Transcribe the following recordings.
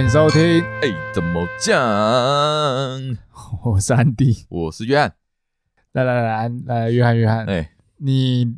欢迎收听。哎，怎么讲？我是安迪，我是约翰。来来来来来，约翰约翰，哎，你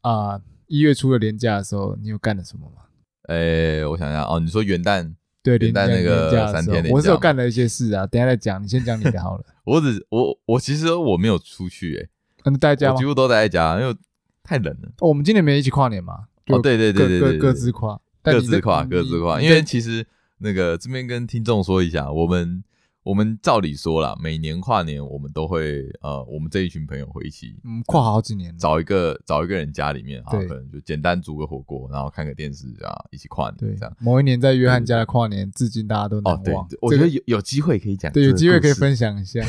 啊，一月初的年假的时候，你有干了什么吗？哎，我想想哦，你说元旦对元旦那个三天，我是有干了一些事啊，等下再讲。你先讲你的好了。我只我我其实我没有出去，哎，嗯，待在家吗？几乎都待在家，因为太冷了。我们今年没一起跨年嘛？哦，对对对对对，各自跨，各自跨，各自跨。因为其实。那个这边跟听众说一下，我们我们照理说啦，每年跨年我们都会呃，我们这一群朋友会一起嗯跨好几年，找一个找一个人家里面啊，可能就简单煮个火锅，然后看个电视啊，一起跨年。对，这样。某一年在约翰家的跨年，至今大家都难忘。我觉得有有机会可以讲，对，有机会可以分享一下，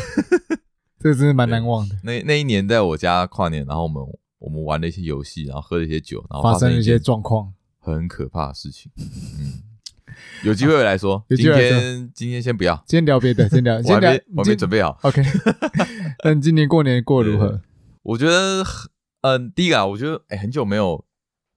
这个真的蛮难忘的。那那一年在我家跨年，然后我们我们玩了一些游戏，然后喝了一些酒，然后发生了一些状况，很可怕的事情。嗯。有机会来说，今天今天先不要，今天聊别的，先聊，先聊，我还没准备好。OK，那你今年过年过如何？我觉得，嗯，第一个啊，我觉得，哎，很久没有，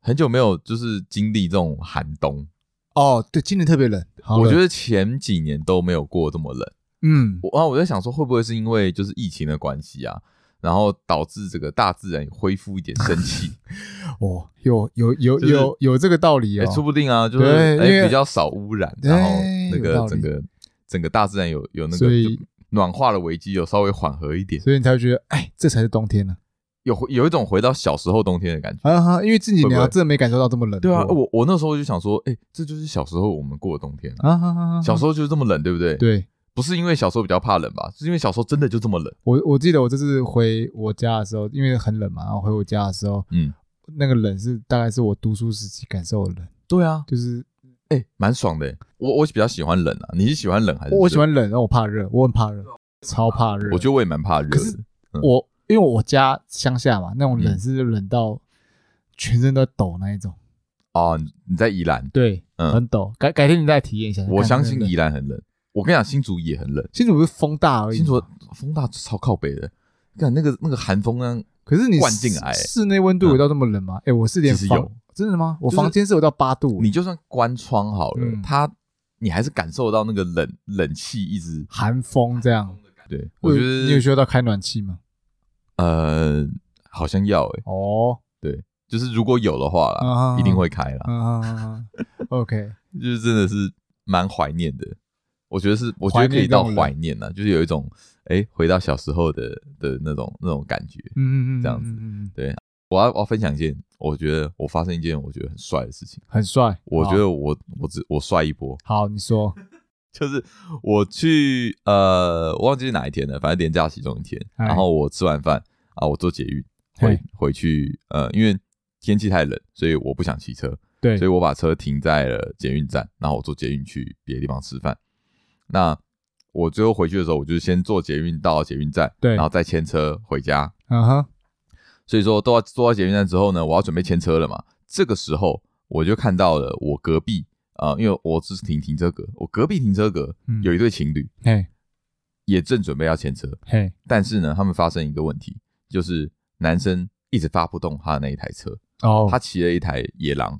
很久没有，就是经历这种寒冬。哦，对，今年特别冷。我觉得前几年都没有过这么冷。嗯，我啊我在想说，会不会是因为就是疫情的关系啊？然后导致这个大自然恢复一点生气，哦，有有有有有这个道理啊，说不定啊，就是哎比较少污染，然后那个整个整个大自然有有那个暖化的危机有稍微缓和一点，所以你才会觉得哎，这才是冬天呢，有有一种回到小时候冬天的感觉啊哈，因为这几年真的没感受到这么冷，对啊，我我那时候就想说，哎，这就是小时候我们过的冬天啊，小时候就是这么冷，对不对？对。不是因为小时候比较怕冷吧？是因为小时候真的就这么冷。我我记得我这次回我家的时候，因为很冷嘛，然后回我家的时候，嗯，那个冷是大概是我读书时期感受的冷。对啊，就是哎，蛮爽的。我我比较喜欢冷啊，你是喜欢冷还是？我喜欢冷，然后我怕热，我很怕热，超怕热。我觉得我也蛮怕热的。可是我因为我家乡下嘛，那种冷是冷到全身都在抖那一种。哦，你在宜兰？对，嗯，很抖。改改天你再体验一下。我相信宜兰很冷。我跟你讲，新竹也很冷。新竹不是风大而已。新竹风大超靠北的，看那个那个寒风啊。可是你灌进来，室内温度有到这么冷吗？哎，我是连房真的吗？我房间是有到八度。你就算关窗好了，它你还是感受到那个冷冷气一直寒风这样。对，我觉得你有需要到开暖气吗？呃，好像要哎。哦，对，就是如果有的话啦，一定会开啦。OK，就是真的是蛮怀念的。我觉得是，我觉得可以到怀念呐，就是有一种哎，回到小时候的的那种那种感觉，嗯嗯嗯，这样子。对，我要我要分享一件，我觉得我发生一件我觉得很帅的事情，很帅。我觉得我我只我帅一波。好，你说，就是我去呃，我忘记是哪一天了，反正连假其中一天，然后我吃完饭啊，我坐捷运回回去，呃，因为天气太冷，所以我不想骑车，对，所以我把车停在了捷运站，然后我坐捷运去别的地方吃饭。那我最后回去的时候，我就先坐捷运到捷运站，对，然后再牵车回家。嗯哼，所以说都要坐到捷运站之后呢，我要准备牵车了嘛。这个时候我就看到了我隔壁啊、呃，因为我只是停停车格，我隔壁停车格有一对情侣，嘿，也正准备要牵车，嘿，但是呢，他们发生一个问题，就是男生一直发不动他的那一台车，哦，他骑了一台野狼，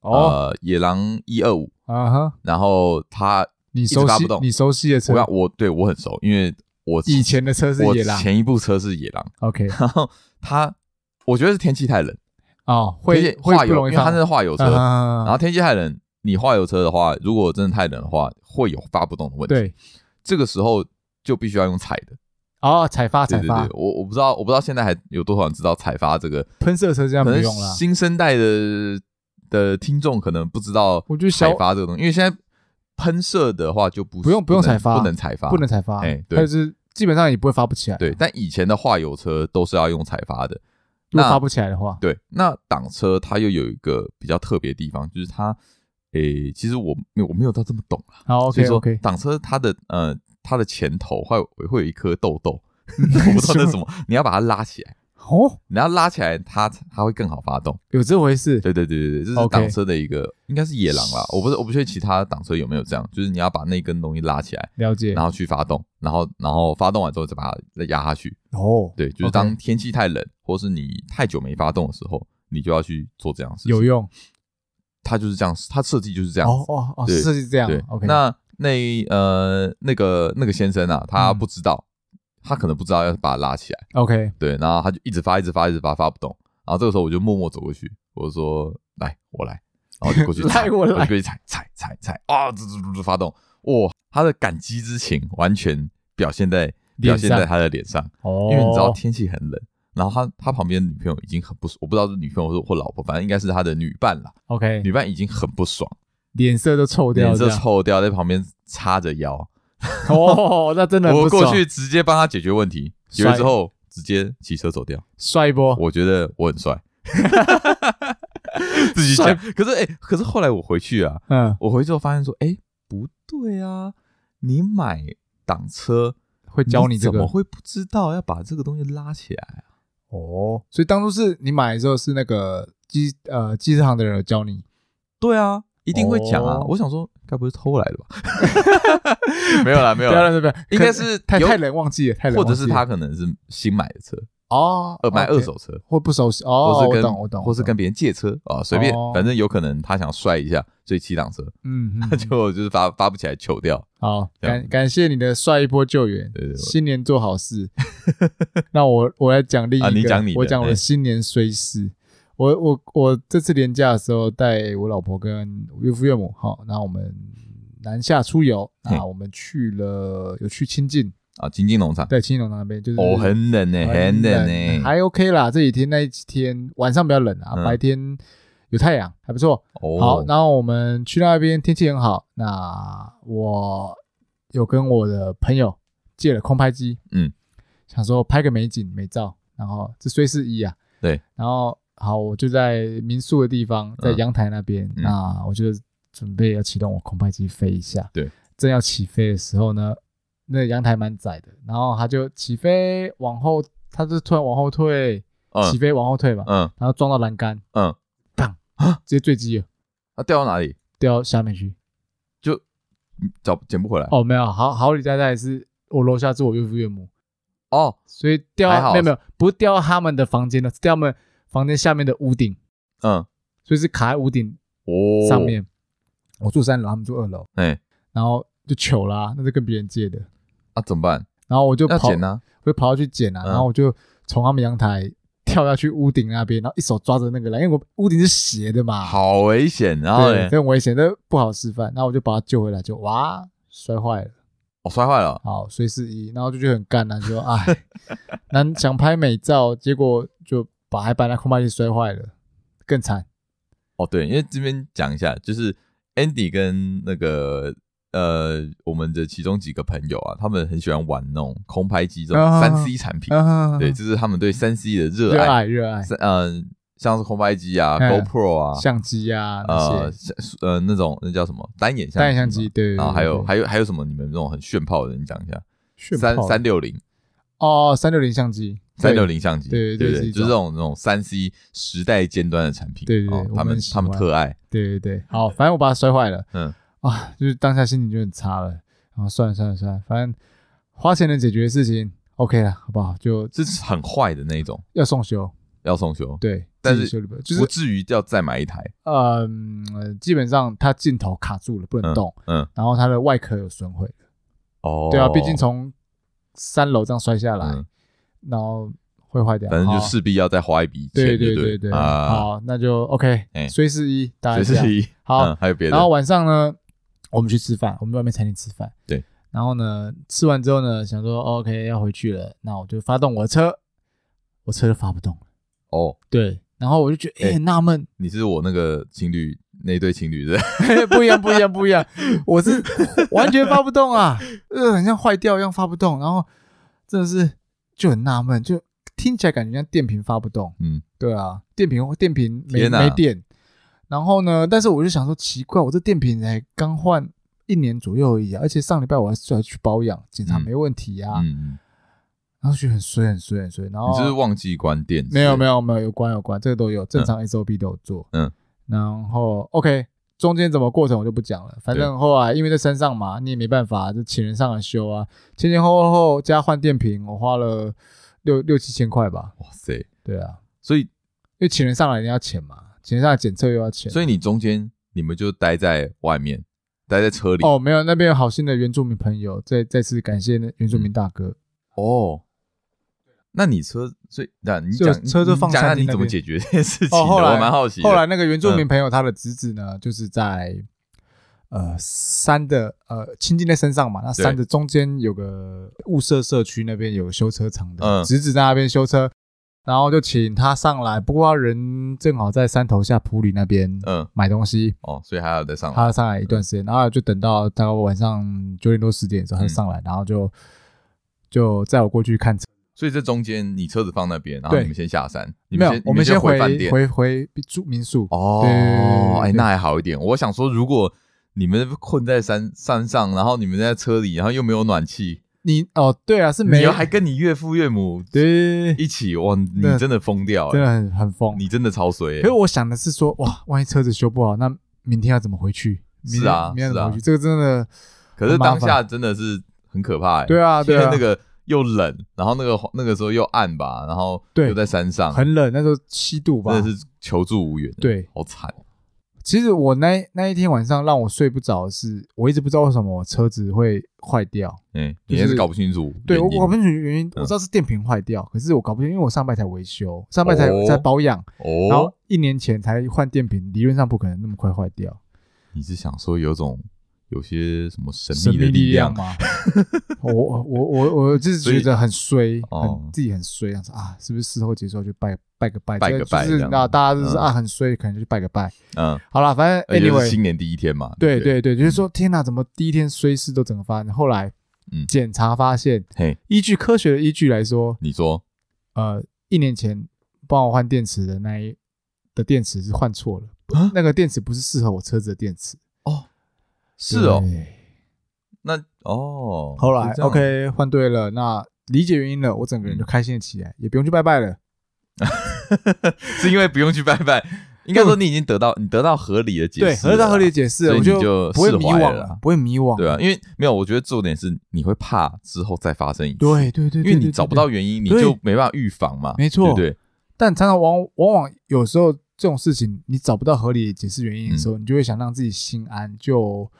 呃，野狼一二五，啊哈，然后他。你熟悉你熟悉的车，我我对我很熟，因为我以前的车是野狼，前一部车是野狼。OK，然后他，我觉得是天气太冷哦，会化油，因为他那是化油车，然后天气太冷，你化油车的话，如果真的太冷的话，会有发不动的问题。对，这个时候就必须要用踩的哦，踩发踩发。我我不知道，我不知道现在还有多少人知道踩发这个喷射车这样不用了。新生代的的听众可能不知道，我觉得踩发这个东西，因为现在。喷射的话就不不用不用采发，不能采发，不能采发。哎，对，就是基本上也不会发不起来。对，但以前的化油车都是要用采发的。如果发不起来的话，对，那挡车它又有一个比较特别的地方，就是它，诶，其实我没有我没有到这么懂啊。好，OK OK。挡车它的呃它的前头会会有一颗痘痘，我不知道那什么，你要把它拉起来。哦，你要拉起来，它它会更好发动，有这回事？对对对对对，这是挡车的一个，应该是野狼啦，我不是我不确定其他挡车有没有这样，就是你要把那根东西拉起来，了解，然后去发动，然后然后发动完之后再把它再压下去。哦，对，就是当天气太冷或是你太久没发动的时候，你就要去做这样的事情。有用，它就是这样，它设计就是这样。哦哦哦，设计这样。对，OK。那那呃那个那个先生啊，他不知道，他可能不知道要把它拉起来。OK。对，然后他就一直发，一直发，一直发，发不动。然后这个时候我就默默走过去，我就说：“来，我来。”然后就过去踩，我来，过去踩踩踩踩啊！滋滋滋滋发动，哇！他的感激之情完全表现在表现在他的脸上。哦，因为你知道天气很冷，然后他他旁边的女朋友已经很不爽，我不知道是女朋友或或老婆，反正应该是他的女伴了。OK，女伴已经很不爽，脸色都臭掉，脸色臭掉，在旁边叉着腰。哦，那真的我过去直接帮他解决问题，解决之后直接骑车走掉，帅不？我觉得我很帅。自己讲，可是哎、欸，可是后来我回去啊，嗯，我回去之后发现说，哎、欸，不对啊，你买挡车会教你这个，怎么会不知道要把这个东西拉起来啊？哦，所以当初是你买的时候是那个机呃机车行的人有教你？对啊，一定会讲啊。哦、我想说，该不是偷来的吧？没有啦，没有啦，没有，应该是太太冷忘记了，太冷，或者是他可能是新买的车。哦，呃买二手车或不熟悉哦，或是跟我懂我懂，或是跟别人借车啊，随便，反正有可能他想帅一下，所以骑档车，嗯，那 就就是发发不起来，糗掉。好，感感谢你的帅一波救援，新年做好事。那我我来讲另一个，你讲你的，我讲我的新年衰事。我我我这次年假的时候，带我老婆跟岳父岳母，好，然后我们南下出游啊，我们去了有去清境。啊，清境农场对，清境农场那边就是哦，很冷呢，很冷呢，还 OK 啦。这几天那几天晚上比较冷啊，白天有太阳，还不错。哦，好，然后我们去那边天气很好。那我有跟我的朋友借了空拍机，嗯，想说拍个美景美照。然后这虽是一啊，对。然后好，我就在民宿的地方，在阳台那边，那我就准备要启动我空拍机飞一下。对，正要起飞的时候呢。那阳台蛮窄的，然后他就起飞往后，他就突然往后退，起飞往后退嘛，嗯，然后撞到栏杆，嗯，砰，直接坠机了。他掉到哪里？掉到下面去，就找捡不回来。哦，没有，好好李在在是我楼下是我岳父岳母，哦，所以掉没有没有，不是掉到他们的房间了，是掉他们房间下面的屋顶，嗯，所以是卡在屋顶哦。上面。我住三楼，他们住二楼，哎，然后就糗啦，那是跟别人借的。啊，怎么办？然后我就跑，捡啊，我就跑下去捡啊，然后我就从他们阳台跳下去屋顶那边，然后一手抓着那个栏，因为我屋顶是斜的嘛，好危险，然后对，很危险，这不好示范。然后我就把他救回来，就哇，摔坏了，哦，摔坏了，好，虽是一，然后就觉得很干啊，就说哎，难想拍美照，结果就把还把那空拍机摔坏了，更惨。哦，对，因为这边讲一下，就是 Andy 跟那个。呃，我们的其中几个朋友啊，他们很喜欢玩那种空拍机这种三 C 产品，对，这是他们对三 C 的热爱，热爱，嗯，像是空拍机啊，GoPro 啊，相机啊，呃，呃，那种那叫什么单眼相机，单眼相机，对，然后还有还有还有什么？你们那种很炫炮的，你讲一下，炫三三六零，哦，三六零相机，三六零相机，对对对，就是这种那种三 C 时代尖端的产品，对对对，他们他们特爱，对对对，好，反正我把它摔坏了，嗯。啊，就是当下心情就很差了，然后算了算了算了，反正花钱能解决的事情，OK 了，好不好？就这是很坏的那种，要送修，要送修，对，但是就是不至于要再买一台。嗯，基本上它镜头卡住了，不能动，嗯，然后它的外壳有损毁，哦，对啊，毕竟从三楼这样摔下来，然后会坏掉，反正就势必要再花一笔钱，对对对对，好，那就 OK，随时一，随时一，好，还有别的，然后晚上呢？我们去吃饭，我们在外面餐厅吃饭。对，然后呢，吃完之后呢，想说 OK 要回去了，那我就发动我的车，我车就发不动了。哦，对，然后我就觉得哎，很纳闷，你是我那个情侣那对情侣的？不一样，不一样，不一样。我是 完全发不动啊，呃，很像坏掉一样发不动，然后真的是就很纳闷，就听起来感觉像电瓶发不动。嗯，对啊，电瓶电瓶没没电。然后呢？但是我就想说，奇怪，我这电瓶才刚换一年左右而已啊，而且上礼拜我还是要去保养，检查没问题啊。嗯，然后就很衰，很衰，很衰。然后你是不是忘记关电？没有，没有，没有，有关，有关，这个都有，正常 SOP 都有做。嗯，然后 OK，中间怎么过程我就不讲了。反正后来因为在山上嘛，你也没办法，就请人上来修啊。前前后后加换电瓶，我花了六六七千块吧。哇塞，对啊，所以因为请人上来你要钱嘛。请人上来检测又要钱，所以你中间你们就待在外面，待在车里。哦，没有，那边有好心的原住民朋友，再再次感谢那原住民大哥。嗯、哦，那你车，最那你讲车就放在那你怎么解决这件事情？哦，后来我蛮好奇。后来那个原住民朋友他的侄子呢，嗯、就是在。呃，山的呃，清境在山上嘛，那山的中间有个雾社社区，那边有修车厂的侄子在那边修车，然后就请他上来。不过他人正好在山头下普里那边，嗯，买东西哦，所以还要再上来。他要上来一段时间，然后就等到大概晚上九点多十点的时候，他就上来，然后就就载我过去看车。所以这中间你车子放那边，然后你们先下山，你们先我们先回饭店，回回住民宿。哦，哎，那还好一点。我想说，如果你们困在山山上，然后你们在车里，然后又没有暖气。你哦，对啊，是没有，还跟你岳父岳母对一起哇，你真的疯掉了，真的很很疯，你真的超衰。可是我想的是说，哇，万一车子修不好，那明天要怎么回去？是啊，明天怎么回去？这个真的，可是当下真的是很可怕哎。对啊，对啊，那个又冷，然后那个那个时候又暗吧，然后又在山上，很冷，那时候七度吧，真的是求助无援，对，好惨。其实我那那一天晚上让我睡不着的是，我一直不知道为什么我车子会坏掉。嗯，你也是搞不清楚。对，我搞不清楚原因，我知道是电瓶坏掉，可是我搞不清，因为我上半台维修，上半台在保养，然后一年前才换电瓶，理论上不可能那么快坏掉。你是想说有种？有些什么神秘的力量。吗？我我我我就是觉得很衰，很自己很衰，这样子啊，是不是事后结束就拜拜个拜，拜个拜，就是那大家就是啊很衰，可能就去拜个拜。嗯，好了，反正 anyway，新年第一天嘛，对对对，就是说天哪，怎么第一天衰事都整个发生？后来检查发现，嘿，依据科学的依据来说，你说，呃，一年前帮我换电池的那一的电池是换错了，那个电池不是适合我车子的电池。是哦，那哦，后来 OK 换对了，那理解原因了，我整个人就开心了起来，也不用去拜拜了，是因为不用去拜拜，应该说你已经得到你得到合理的解释，对，得到合理的解释，我就不会迷惘了，不会迷惘，对啊，因为没有，我觉得重点是你会怕之后再发生一次，对对对，因为你找不到原因，你就没办法预防嘛，没错，对。但常常往往往有时候这种事情你找不到合理解释原因的时候，你就会想让自己心安，就。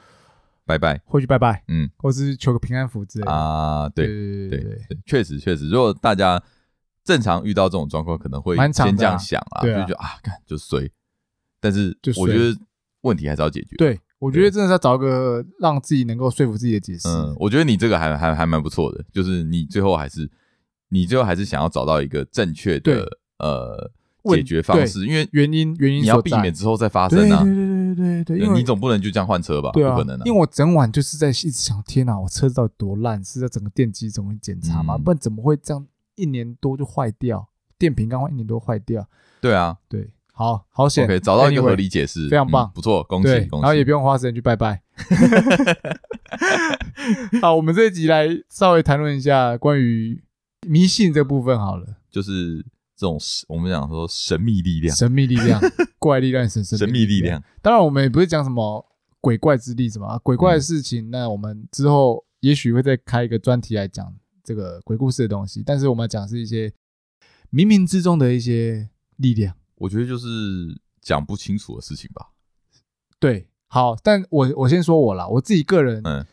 拜拜，或许拜拜，嗯，或是求个平安符之类的。啊，对对对对，确实确实，如果大家正常遇到这种状况，可能会先这样想啊，就觉得啊，干就衰，但是我觉得问题还是要解决。对，我觉得真的是要找一个让自己能够说服自己的解释。嗯，我觉得你这个还还还蛮不错的，就是你最后还是你最后还是想要找到一个正确的呃解决方式，因为原因原因你要避免之后再发生啊。对对，因为你总不能就这样换车吧？对啊，不可能啊。因为我整晚就是在一直想，天哪，我车子到底多烂？是在整个电机总会检查吗？不然怎么会这样一年多就坏掉？电瓶刚换一年多坏掉？对啊，对，好好险，OK，找到一个合理解释，非常棒，不错，恭喜恭喜。然后也不用花时间去拜拜。好，我们这一集来稍微谈论一下关于迷信这部分好了，就是。这种我们讲说神秘力量，神秘力量，怪力乱神，神秘力量。当然，我们也不是讲什么鬼怪之力，什么鬼怪的事情。那我们之后也许会再开一个专题来讲这个鬼故事的东西。但是我们讲是一些冥冥之中的一些力量。我觉得就是讲不清楚的事情吧。对，好，但我我先说我啦，我自己个人，嗯，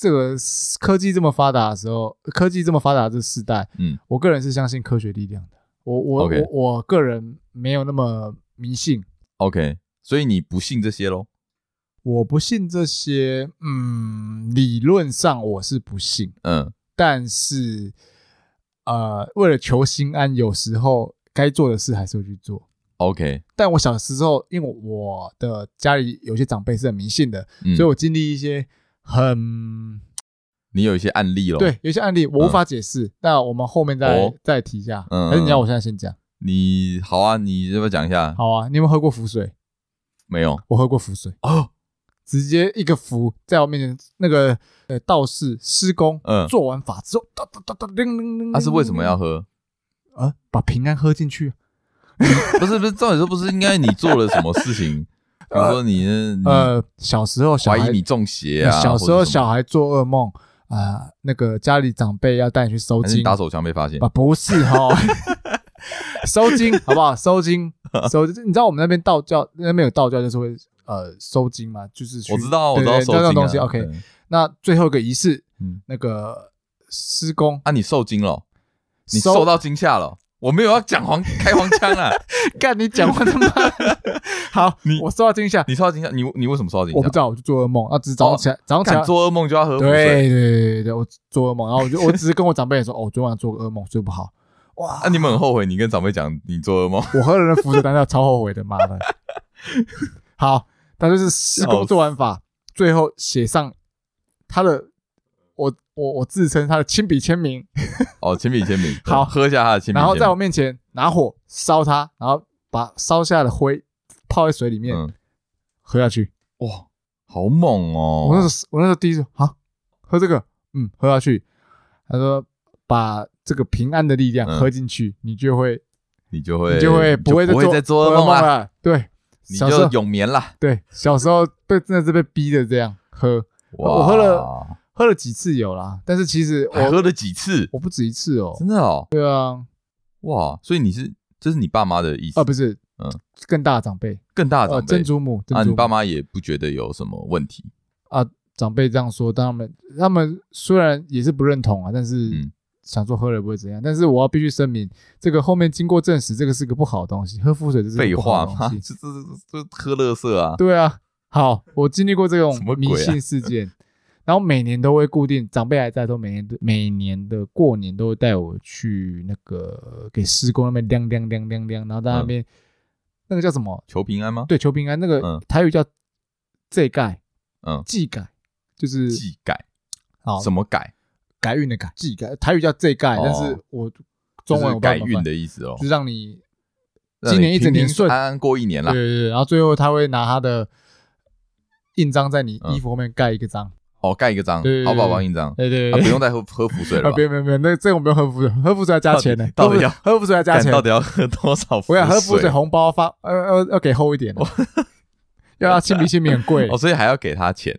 这个科技这么发达的时候，科技这么发达的这个时代，嗯，我个人是相信科学力量的。我我 Okay. 我我个人没有那么迷信，OK，所以你不信这些喽？我不信这些，嗯，理论上我是不信，嗯，但是呃，为了求心安，有时候该做的事还是会去做，OK。但我小时候，因为我的家里有些长辈是很迷信的，嗯、所以我经历一些很。你有一些案例了，对，有一些案例我无法解释，那我们后面再再提一下。嗯，还是你要我现在先讲？你好啊，你要不要讲一下？好啊，你有没有喝过符水？没有，我喝过符水哦，直接一个符在我面前，那个呃道士施工，嗯，做完法之后，哒哒哒哒，铃铃铃，他是为什么要喝？啊，把平安喝进去？不是不是，照理说不是应该你做了什么事情？比如说你呃小时候怀疑你中邪啊，小时候小孩做噩梦。啊，那个家里长辈要带你去收金，打手枪被发现？啊，不是哈，收金好不好？收金 收，你知道我们那边道教那边有道教，就是会呃收金嘛，就是我知道，我知道收经东西。OK，那最后一个仪式，嗯，那个施工啊，你受惊了，你受到惊吓了。我没有要讲黄开黄腔啊！干你讲话他妈 好，你我受到惊吓，你受到惊吓，你你为什么受到惊吓？我不知道，我就做噩梦啊，只是早上起来，早上起来做噩梦就要喝。对对对对，我做噩梦，然后我就我只是跟我长辈说，哦，昨晚做个噩梦，睡不好。哇，那你们很后悔，你跟长辈讲你做噩梦，我喝了人符水，当下超后悔的，妈的。好，他就是施工做完法，最后写上他的。我我我自称他的亲笔签名哦，亲笔签名，好，喝下他的亲笔，然后在我面前拿火烧他，然后把烧下的灰泡在水里面喝下去，哇，好猛哦！我那时候我那时候第一次啊，喝这个，嗯，喝下去，他说把这个平安的力量喝进去，你就会，你就会，你就会不会再做噩梦了，对，你就永眠了，对，小时候被真的是被逼的这样喝，我喝了。喝了几次有啦，但是其实我喝了几次，我不止一次哦，真的哦，对啊，哇，所以你是这是你爸妈的意思？啊？不是，嗯，更大的长辈，更大的长辈，曾祖母啊，你爸妈也不觉得有什么问题啊？长辈这样说，但他们他们虽然也是不认同啊，但是想说喝了不会怎样，但是我要必须声明，这个后面经过证实，这个是个不好的东西，喝腹水这是废话吗？这这这这喝乐色啊？对啊，好，我经历过这种迷信事件。然后每年都会固定，长辈还在，都每年的每年的过年都会带我去那个给施工那边亮亮亮亮亮，然后在那边、嗯、那个叫什么？求平安吗？对，求平安。那个、嗯、台语叫祭改，嗯，祭改就是祭改，好，什么改？改运的改，祭改。台语叫祭改，但是我中文我改运的意思哦，就是让你今年一整年顺安安过一年啦。对对对，然后最后他会拿他的印章在你衣服后面盖一个章。哦，盖一个章，好宝宝印章，对对对，不用再喝喝符水了。别别别，那这个不用喝符水，喝符水要加钱的。到底要喝符水要加钱？到底要喝多少？我要喝符水红包发，呃呃，要给厚一点，要要亲笔签名很贵哦，所以还要给他钱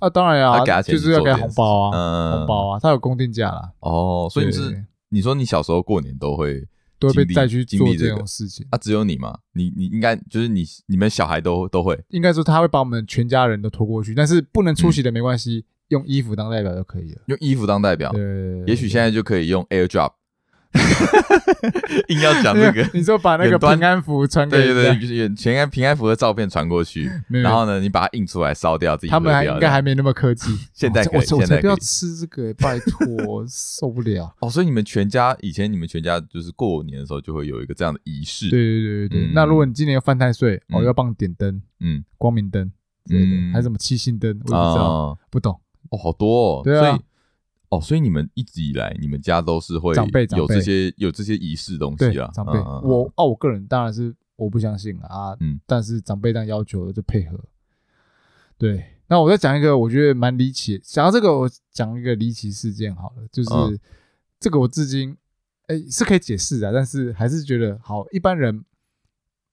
啊？当然要给他钱，就是要给红包啊，红包啊，他有公定价啦。哦，所以你是你说你小时候过年都会都会被带去做这种事情啊？只有你吗？你你应该就是你你们小孩都都会，应该说他会把我们全家人都拖过去，但是不能出席的没关系。用衣服当代表就可以了。用衣服当代表，对，也许现在就可以用 AirDrop。硬要讲这个，你说把那个平安符传给对对对，全安平安符的照片传过去，然后呢，你把它印出来烧掉自己。他们还应该还没那么科技。现在可以，现在不要吃这个，拜托，受不了。哦，所以你们全家以前你们全家就是过年的时候就会有一个这样的仪式。对对对对，那如果你今年要犯太岁，哦，要帮你点灯，嗯，光明灯，嗯，还有什么七星灯，我不知道，不懂。哦，好多哦，对哦，所以你们一直以来，你们家都是会有这些有这些仪式东西啊。长辈，我哦，我个人当然是我不相信啊，嗯，但是长辈这样要求就配合。对，那我再讲一个，我觉得蛮离奇。讲到这个，我讲一个离奇事件好了，就是这个我至今哎是可以解释的，但是还是觉得好。一般人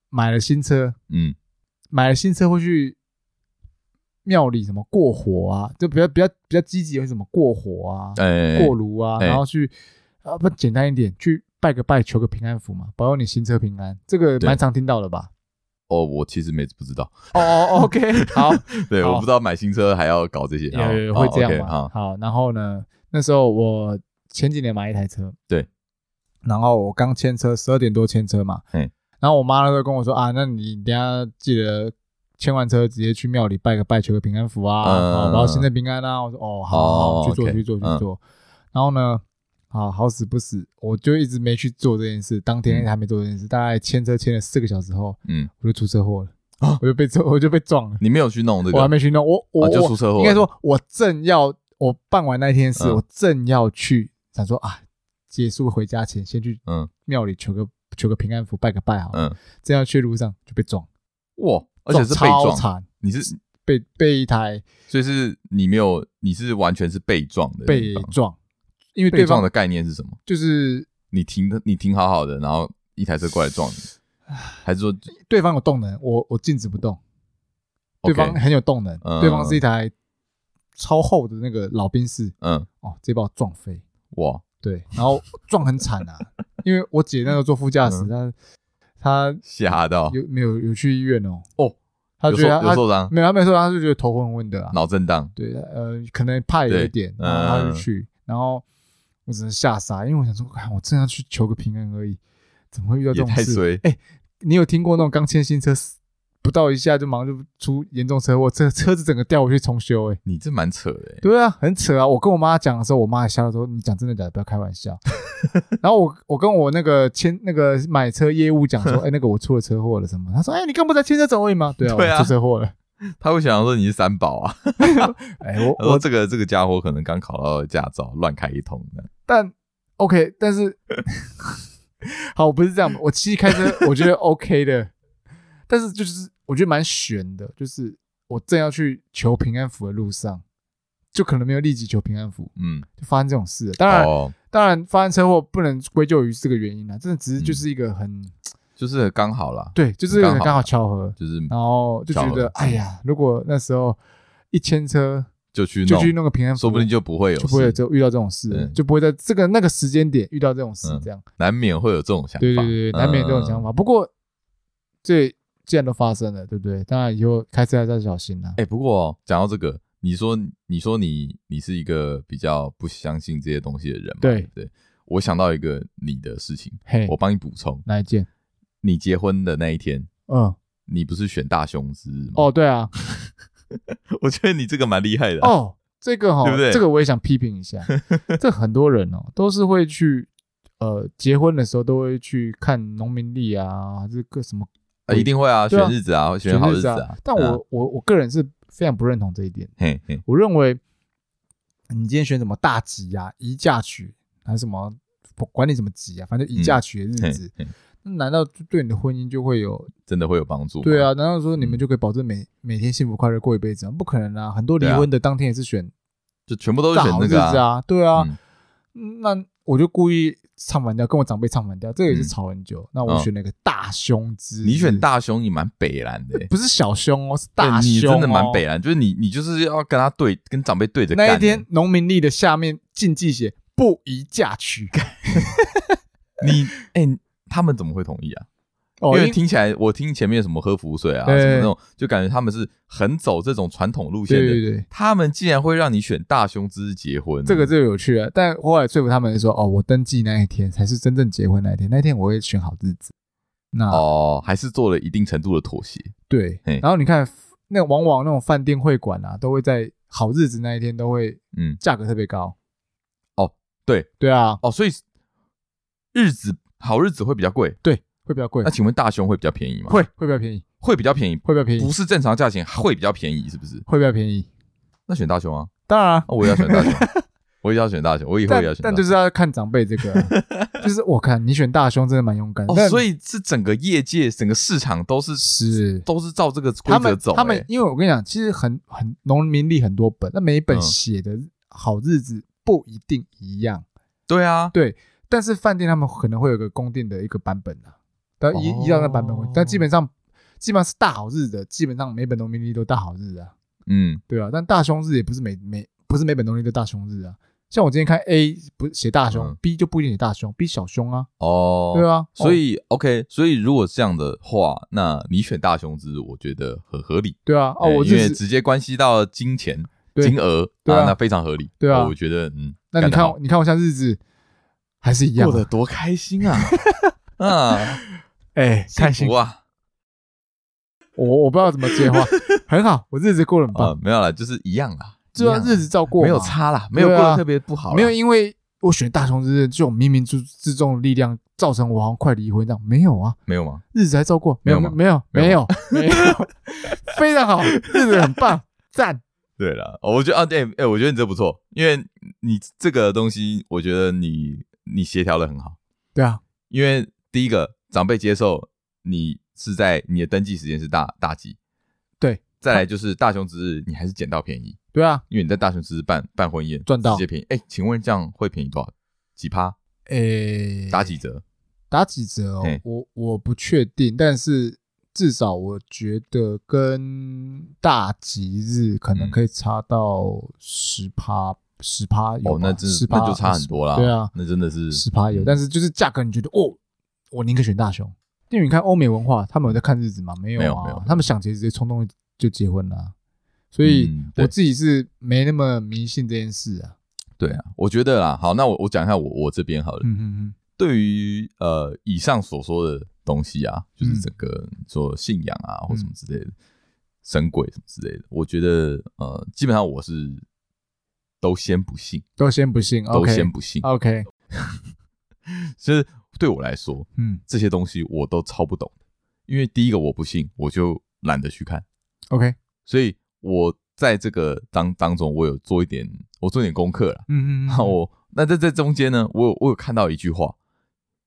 买了新车，嗯，买了新车会去。庙里什么过火啊，就比较比较比较积极，有什么过火啊、欸、过炉啊，欸、然后去啊不简单一点，去拜个拜，求个平安符嘛，保佑你新车平安，这个蛮常听到的吧？哦，我其实没不知道。哦哦，OK，好，对，好我不知道买新车还要搞这些，有有有会这样吗？好，好，然后呢，那时候我前几年买一台车，对，然后我刚签车，十二点多签车嘛，嗯，然后我妈那时候跟我说啊，那你等下记得。牵完车直接去庙里拜个拜，求个平安符啊，然后新年平安啊。我说哦，好，好，去做去做去做。然后呢，好好死不死，我就一直没去做这件事。当天还没做这件事，大概牵车牵了四个小时后，嗯，我就出车祸了，我就被车，我就被撞了。你没有去弄这个？我还没去弄，我我就出车祸。应该说，我正要我办完那天事，我正要去想说啊，结束回家前先去嗯庙里求个求个平安符，拜个拜好。嗯，正要去路上就被撞，哇！而且是被撞，你是被被一台，所以是你没有，你是完全是被撞的，被撞，因为被撞的概念是什么？就是你停的，你停好好的，然后一台车过来撞你，还是说对方有动能，我我静止不动，对方很有动能，对方是一台超厚的那个老兵士，嗯，哦，直接把我撞飞，哇，对，然后撞很惨啊，因为我姐那个坐副驾驶，她。他吓到有没有有去医院哦？哦，他觉得他有受伤，没有他没受伤，他就觉得头昏昏的啊，脑震荡。对，呃，可能怕有一点，然后他就去，然后我只能吓傻，因为我想说，哎我正要去求个平安而已，怎么会遇到这种事？哎，你有听过那种刚签新车不到一下就马上就出严重车祸，这车子整个掉回去重修，哎，你这蛮扯的，欸。对啊，很扯啊！我跟我妈讲的时候，我妈也笑了说：“你讲真的假的？不要开玩笑。”然后我我跟我那个签那个买车业务讲说：“ 哎，那个我出了车祸了什么？”他说：“哎，你刚不在签车走位吗？”对啊，对啊，我出车祸了。他会想说你是三宝啊？哎，我我这个这个家伙可能刚考到驾照，乱开一通的。但 OK，但是好，我不是这样，我其实开车我觉得 OK 的，但是就是。我觉得蛮悬的，就是我正要去求平安符的路上，就可能没有立即求平安符，嗯，就发生这种事了。当然，哦、当然发生车祸不能归咎于这个原因啦，真的只是就是一个很，嗯、就是刚好啦，对，就是刚好巧合，就是然后就觉得哎呀，如果那时候一牵车就去就去弄个平安符，说不定就不会有，就不会有就遇到这种事，嗯、就不会在这个那个时间点遇到这种事，这样、嗯、难免会有这种想法，对对对，难免有这种想法。嗯、不过这。既然都发生了，对不对？当然以后开车还是要小心呐。哎，不过讲到这个，你说，你说你你是一个比较不相信这些东西的人嘛？对对。我想到一个你的事情，嘿，我帮你补充。哪一件？你结婚的那一天，嗯，你不是选大凶之日吗？哦，对啊。我觉得你这个蛮厉害的。哦，这个哈，对不对？这个我也想批评一下。这很多人哦，都是会去呃结婚的时候都会去看农民历啊，还是个什么。啊，一定会啊，选日子啊，选好日子啊。但我我我个人是非常不认同这一点。嘿嘿，我认为你今天选什么大吉啊、宜嫁娶，还是什么不管你什么吉啊，反正宜嫁娶的日子，那难道对你的婚姻就会有真的会有帮助？对啊，难道说你们就可以保证每每天幸福快乐过一辈子吗？不可能啊！很多离婚的当天也是选，就全部都是选那个啊。对啊，那我就故意。唱反调，跟我长辈唱反调，这个也是吵很久。那我选那个大胸之，你选大胸，你蛮北蓝的，不是小胸哦，是大凶。你真的蛮北蓝，就是你，你就是要跟他对，跟长辈对着干。那一天农民历的下面禁忌写不宜嫁娶，你哎，他们怎么会同意啊？因为听起来，我听前面什么喝符水啊，什么那种，就感觉他们是很走这种传统路线的。对对对，他们竟然会让你选大凶之日结婚，这个就有趣了。但后来说服他们说，哦，我登记那一天才是真正结婚那一天，那一天我会选好日子。那哦，还是做了一定程度的妥协。对，然后你看，那往往那种饭店会馆啊，都会在好日子那一天都会，嗯，价格特别高。哦，对对啊，哦，所以日子好日子会比较贵。对。会比较贵，那请问大胸会比较便宜吗？会，会比较便宜，会比较便宜，会比较便宜，不是正常价钱，会比较便宜，是不是？会比较便宜，那选大胸啊？当然啊，我也要选大胸，我也要选大胸，我以后也要选。但就是要看长辈这个，就是我看你选大胸真的蛮勇敢。哦，所以是整个业界、整个市场都是是都是照这个规则走。他们因为我跟你讲，其实很很农民历很多本，那每一本写的好日子不一定一样。对啊，对，但是饭店他们可能会有个公定的一个版本啊。但一依照那版本，但基本上基本上是大好日的，基本上每本农民历都大好日啊。嗯，对啊，但大凶日也不是每每不是每本农历都大凶日啊。像我今天看 A 不写大凶，B 就不一定写大凶，B 小凶啊。哦，对啊，所以 OK，所以如果这样的话，那你选大凶日，我觉得很合理。对啊，哦，我因为直接关系到金钱金额，对啊，那非常合理。对啊，我觉得嗯，那你看你看我像日子还是一样，过得多开心啊 啊！哎，开心啊！我我不知道怎么接话，很好，我日子过得很棒。没有了，就是一样啦，就日子照过，没有差啦，没有过得特别不好。没有，因为我选大雄之日这种冥冥之之中的力量，造成我好像快离婚这样。没有啊，没有吗？日子还照过，没有吗？没有，没有，没有，非常好，日子很棒，赞。对了，我觉得啊，对，哎，我觉得你这不错，因为你这个东西，我觉得你你协调的很好。对啊，因为第一个。长辈接受你是在你的登记时间是大大吉，对，再来就是大雄之日，你还是捡到便宜，对啊，因为你在大雄之日办办婚宴赚到直接便宜。哎，请问这样会便宜多少？几趴？哎，打几折？打几折哦？我我不确定，但是至少我觉得跟大吉日可能可以差到十趴，十趴有，那真那就差很多啦。对啊，那真的是十趴有，但是就是价格你觉得哦。我宁可选大雄，因为你看欧美文化，他们有在看日子吗？没有啊，没有没有他们想结直接冲动就结婚了啊。所以我自己是没那么迷信这件事啊。对啊，我觉得啦，好，那我我讲一下我我这边好了。嗯嗯嗯。对于呃以上所说的东西啊，就是整个说信仰啊或什么之类的，嗯、神鬼什么之类的，我觉得呃基本上我是都先不信，都先不信，都先不信。OK，其 实对我来说，嗯，这些东西我都超不懂，因为第一个我不信，我就懒得去看。OK，所以我。在这个当当中，我有做一点，我做一点功课了。嗯嗯，然后我那在这中间呢，我有我有看到一句话，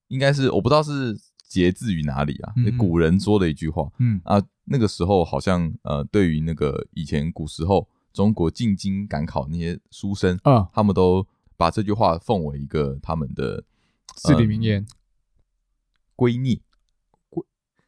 应该是我不知道是节自于哪里啊，嗯、古人说的一句话。嗯啊，那个时候好像呃，对于那个以前古时候中国进京赶考那些书生啊，他们都把这句话奉为一个他们的至理名言，圭臬。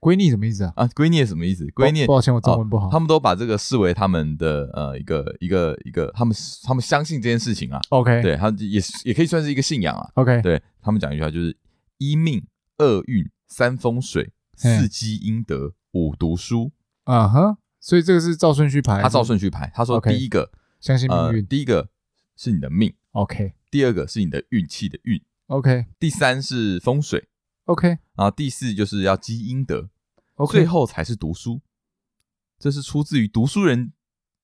圭臬什么意思啊？啊，圭臬什么意思？圭臬，抱歉，我中文不好。他们都把这个视为他们的呃一个一个一个，他们他们相信这件事情啊。OK，对，他也也可以算是一个信仰啊。OK，对他们讲一句话就是一命二运三风水四积阴德五读书。啊哈，所以这个是照顺序排。他照顺序排，他说第一个相信命运，第一个是你的命。OK，第二个是你的运气的运。OK，第三是风水。OK，然后第四就是要积阴德。最后才是读书，这是出自于读书人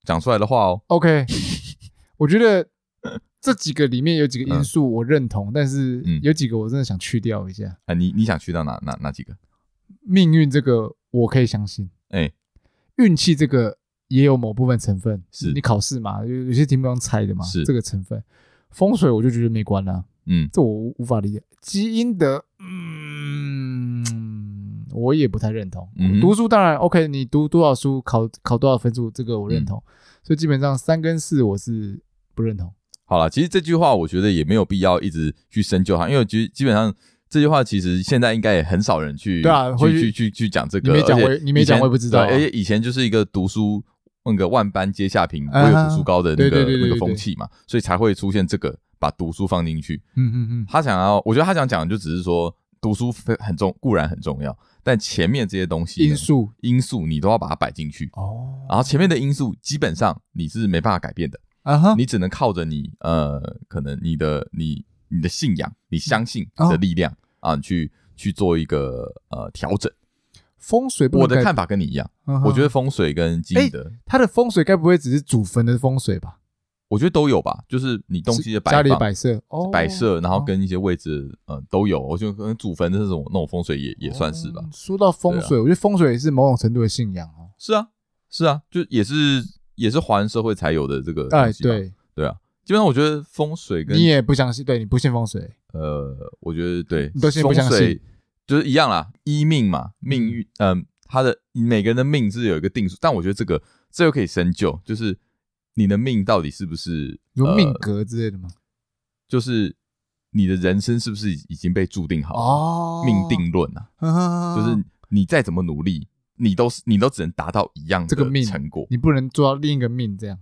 讲出来的话哦。OK，我觉得这几个里面有几个因素我认同，嗯、但是有几个我真的想去掉一下。啊，你你想去掉哪哪哪几个？命运这个我可以相信，哎、欸，运气这个也有某部分成分，是你考试嘛，有有些题目用猜的嘛，是这个成分。风水我就觉得没关了，嗯，这我无法理解。基因的，嗯。我也不太认同。嗯、读书当然 OK，你读多少书，考考多少分数，这个我认同。嗯、所以基本上三跟四我是不认同。好了，其实这句话我觉得也没有必要一直去深究它，因为基基本上这句话其实现在应该也很少人去对啊，去去去去讲这个。你没讲我，你没讲我也不知道、啊。而且以前就是一个读书那个万般皆下品，唯有读书高的那个那个风气嘛，所以才会出现这个把读书放进去。嗯嗯嗯。他想要，我觉得他想讲的就只是说读书很重，固然很重要。但前面这些东西因素因素你都要把它摆进去哦，然后前面的因素基本上你是没办法改变的啊哈，你只能靠着你呃可能你的你你的信仰你相信的力量啊你去去做一个呃调整。风水我的看法跟你一样，我觉得风水跟积阴德，它的风水该不会只是祖坟的风水吧？我觉得都有吧，就是你东西的摆放、家里摆设、摆设，然后跟一些位置，呃，都有。我觉得可能祖坟的那种那种风水也也算是吧。说到风水，我觉得风水也是某种程度的信仰哦。是啊，是啊，就也是也是华人社会才有的这个。哎，对对啊，基本上我觉得风水跟你也不相信，对，你不信风水。呃，我觉得对，你都信不相信，就是一样啦，依命嘛，命运，嗯，他的每个人的命是有一个定数，但我觉得这个这个可以深究，就是。你的命到底是不是有命格之类的吗？就是你的人生是不是已经被注定好了？哦，命定论啊，就是你再怎么努力，你都是你都只能达到一样的这个命成果，你不能做到另一个命这样。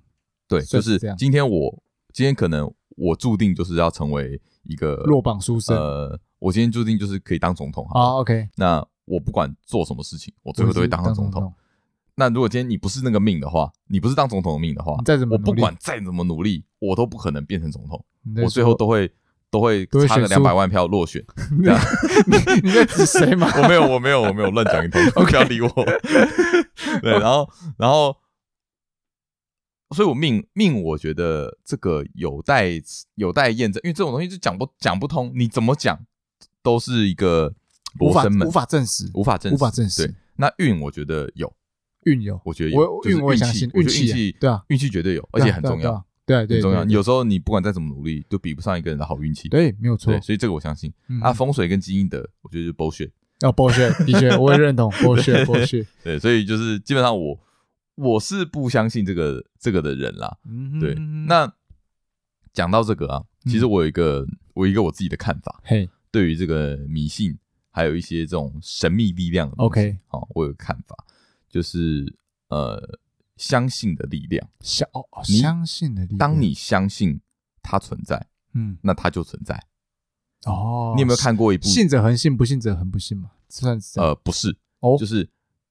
对，就是今天我今天可能我注定就是要成为一个落榜书生。呃，我今天注定就是可以当总统。好，OK。那我不管做什么事情，我最后都会当上总统。那如果今天你不是那个命的话，你不是当总统的命的话，再怎么我不管再怎么努力，我都不可能变成总统。我最后都会都会差个两百万票落选。你在指谁吗？我没有，我没有，我没有乱讲一通，不要理我。对，然后然后，所以我命命，我觉得这个有待有待验证，因为这种东西就讲不讲不通，你怎么讲都是一个罗生门，无法证实，无法证实，无法证实。对，那运我觉得有。运有，我觉得有，运我也相信，运气对啊，运气绝对有，而且很重要，对对，很重要。有时候你不管再怎么努力，都比不上一个人的好运气。对，没有错。所以这个我相信。啊，风水跟基因德，我觉得是 bullshit。要 bullshit，的确，我也认同 bullshit，bullshit。对，所以就是基本上我我是不相信这个这个的人啦。对，那讲到这个啊，其实我有一个我有一个我自己的看法。嘿，对于这个迷信，还有一些这种神秘力量，OK，好，我有个看法，就是。呃，相信的力量，相哦相信的力量。当你相信它存在，嗯，那它就存在。哦，你有没有看过一部《信者恒信，不信者恒不信》嘛？算是呃不是哦，就是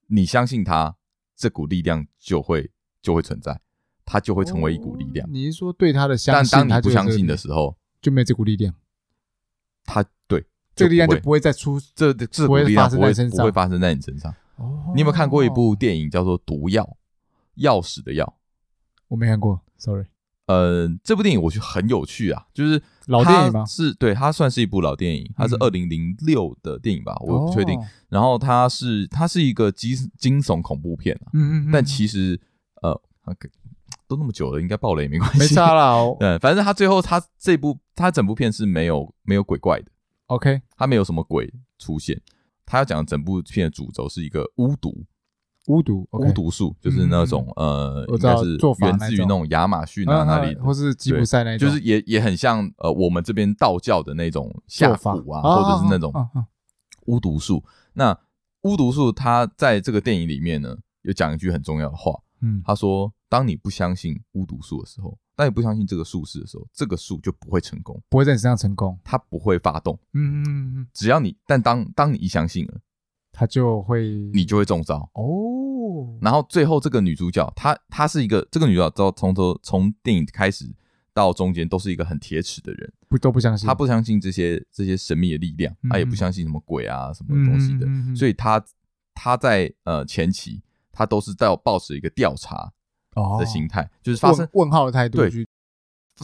你相信它，这股力量就会就会存在，它就会成为一股力量。你是说对它的相信，但当你不相信的时候，就没有这股力量。它对这个力量就不会再出，这这股力量不会不会发生在你身上。哦，你有没有看过一部电影叫做《毒药》？钥匙的钥，我没看过，sorry。呃，这部电影我觉得很有趣啊，就是老电影吗？是对，它算是一部老电影，它是二零零六的电影吧，我不确定。然后它是它是一个惊惊悚恐怖片啊，嗯嗯，但其实呃，都那么久了，应该爆雷没关系，没差啦哦。对，反正它最后它这部它整部片是没有没有鬼怪的，OK，它没有什么鬼出现，它要讲整部片的主轴是一个巫毒。巫毒，巫毒术就是那种呃，应该是源自于那种。亚马逊啊那里，或是吉普赛那种，就是也也很像呃我们这边道教的那种下蛊啊，或者是那种巫毒术。那巫毒术他在这个电影里面呢，有讲一句很重要的话，嗯，他说：当你不相信巫毒术的时候，当你不相信这个术士的时候，这个术就不会成功，不会在你身上成功，它不会发动。嗯嗯嗯，只要你，但当当你一相信了。他就会，你就会中招哦。然后最后这个女主角，她她是一个这个女主角，从头从电影开始到中间都是一个很铁齿的人，不都不相信，她不相信这些这些神秘的力量，她也不相信什么鬼啊什么东西的。所以她她在呃前期，她都是在抱持一个调查的心态，就是发生问号的态度，对，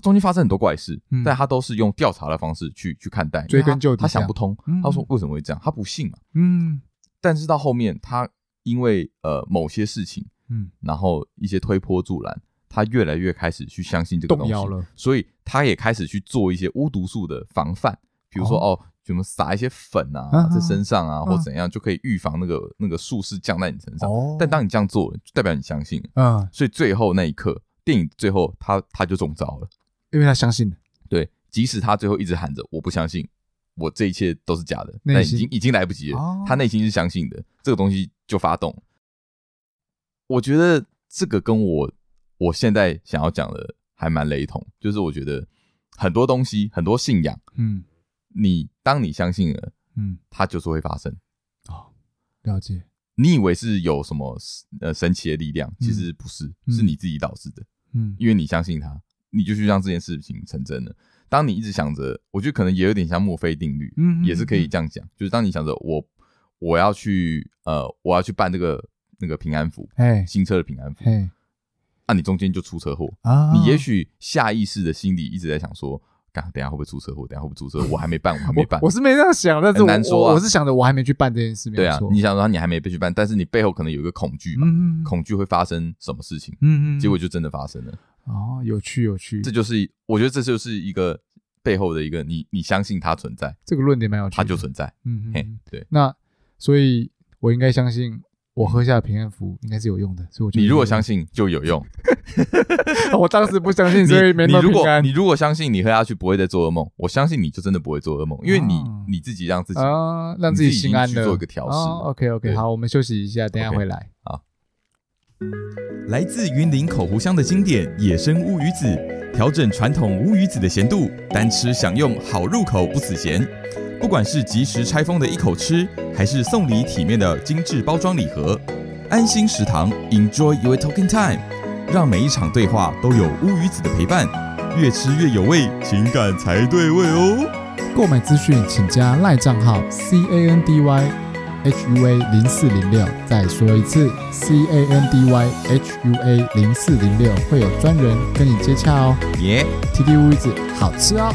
中间发生很多怪事，但他都是用调查的方式去去看待，追根究底，他想不通，他说为什么会这样，他不信嘛，嗯。但是到后面，他因为呃某些事情，嗯，然后一些推波助澜，他越来越开始去相信这个东西，了所以他也开始去做一些巫毒术的防范，比如说哦，什么撒一些粉啊，啊在身上啊，啊或怎样就可以预防那个那个术士降在你身上。哦，但当你这样做，就代表你相信，嗯，所以最后那一刻，电影最后他他就中招了，因为他相信了，对，即使他最后一直喊着我不相信。我这一切都是假的，那已经已经来不及了。哦、他内心是相信的，这个东西就发动。我觉得这个跟我我现在想要讲的还蛮雷同，就是我觉得很多东西，很多信仰，嗯，你当你相信了，嗯，它就是会发生。哦，了解。你以为是有什么呃神奇的力量，其实不是，嗯、是你自己导致的。嗯，因为你相信它，你就去让这件事情成真了。当你一直想着，我觉得可能也有点像墨菲定律，嗯，也是可以这样讲，就是当你想着我我要去呃我要去办这个那个平安符，哎，新车的平安符，哎，那你中间就出车祸啊，你也许下意识的心里一直在想说，干，等下会不会出车祸？等下会不会出车祸？我还没办，我还没办，我是没这样想，但是很难说啊，我是想着我还没去办这件事，对啊，你想说你还没被去办，但是你背后可能有一个恐惧嘛，恐惧会发生什么事情，嗯嗯，结果就真的发生了。哦，有趣有趣，这就是我觉得这就是一个背后的一个你你相信它存在，这个论点蛮有趣，它就存在，嗯嗯，对。那所以，我应该相信我喝下平安符应该是有用的，所以我觉得你如果相信就有用。我当时不相信，所以没那么平安。你如果你如果相信你喝下去不会再做噩梦，我相信你就真的不会做噩梦，因为你你自己让自己啊让自己心安的做一个调试。OK OK，好，我们休息一下，等下回来。好。来自云林口湖乡的经典野生乌鱼子，调整传统乌鱼子的咸度，单吃享用好入口不死咸。不管是即时拆封的一口吃，还是送礼体面的精致包装礼盒，安心食堂，Enjoy your talking time，让每一场对话都有乌鱼子的陪伴，越吃越有味，情感才对味哦。购买资讯请加赖账号 C A N D Y。H U A 零四零六，再说一次，C A N D Y H U A 零四零六，会有专人跟你接洽哦。耶，TT 乌鱼子好吃哦。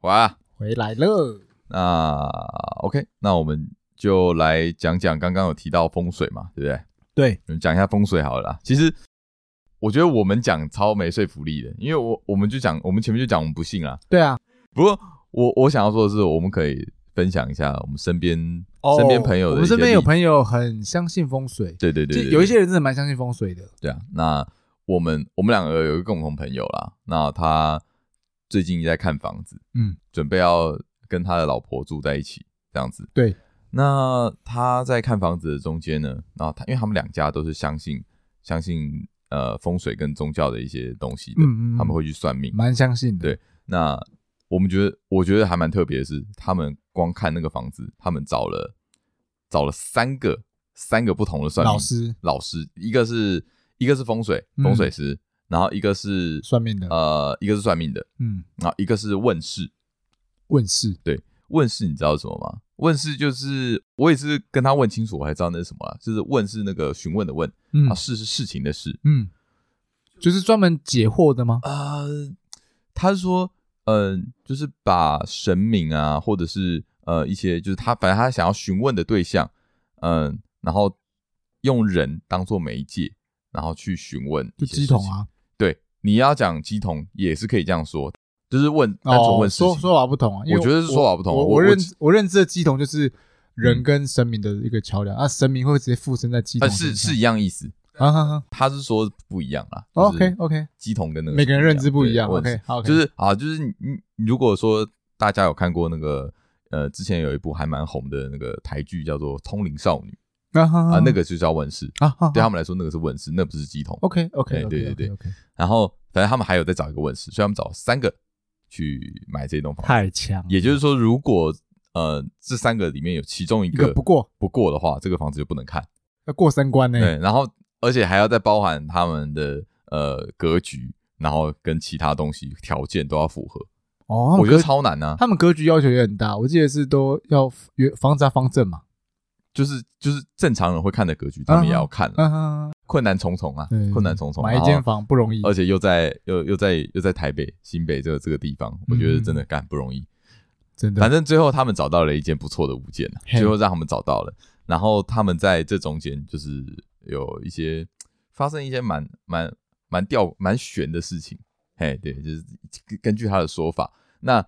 好，回来，了。那 OK，那我们就来讲讲刚刚有提到风水嘛，对不对？对，我们讲一下风水好了啦。其实。我觉得我们讲超没说服力的，因为我我们就讲，我们前面就讲我们不信啊。对啊，不过我我想要说的是，我们可以分享一下我们身边、oh, 身边朋友的。我们身边有朋友很相信风水，对对对，对，对，有一些人真的蛮相信风水的。对啊，那我们我们两个有一个共同朋友啦，那他最近在看房子，嗯，准备要跟他的老婆住在一起，这样子。对，那他在看房子的中间呢，然后他因为他们两家都是相信相信。呃风水跟宗教的一些东西的，嗯嗯，他们会去算命，蛮相信的。对，那我们觉得，我觉得还蛮特别的是，他们光看那个房子，他们找了找了三个三个不同的算命老师，老师，一个是一个是风水风水师，嗯、然后一个是算命的，呃，一个是算命的，嗯，然后一个是问世，问世，对，问世，你知道什么吗？问世就是我也是跟他问清楚，我才知道那是什么了。就是问是那个询问的问，嗯，啊，事是事情的事，嗯，就是专门解惑的吗？呃，他是说，嗯、呃，就是把神明啊，或者是呃一些，就是他反正他想要询问的对象，嗯、呃，然后用人当做媒介，然后去询问。就乩童啊，对，你要讲鸡同也是可以这样说。就是问，单纯问事情，说说法不同啊。我觉得是说法不同。我我认我认知的鸡同就是人跟神明的一个桥梁啊，神明会直接附身在乩童。是是一样意思啊，他是说不一样啊。OK OK，鸡同跟那个每个人认知不一样。OK 好，就是啊，就是你如果说大家有看过那个呃，之前有一部还蛮红的那个台剧叫做《通灵少女》啊，那个就叫问事啊，对他们来说那个是问事，那不是鸡桶。OK OK，对对对。然后反正他们还有再找一个问事，所以他们找三个。去买这栋房子太强，也就是说，如果呃这三个里面有其中一个不过不过的话，这个房子就不能看，要过三关呢。对，然后而且还要再包含他们的呃格局，然后跟其他东西条件都要符合。哦，我觉得超难呢。他们格局要求也很大，我记得是都要房子要方正嘛，就是就是正常人会看的格局，他们也要看。困难重重啊，困难重重。买一间房不容易，而且又在又又在又在台北新北这个这个地方，我觉得真的干不容易。真的，反正最后他们找到了一间不错的物件，最后让他们找到了。然后他们在这中间就是有一些发生一些蛮蛮蛮吊蛮悬的事情。嘿，对，就是根据他的说法，那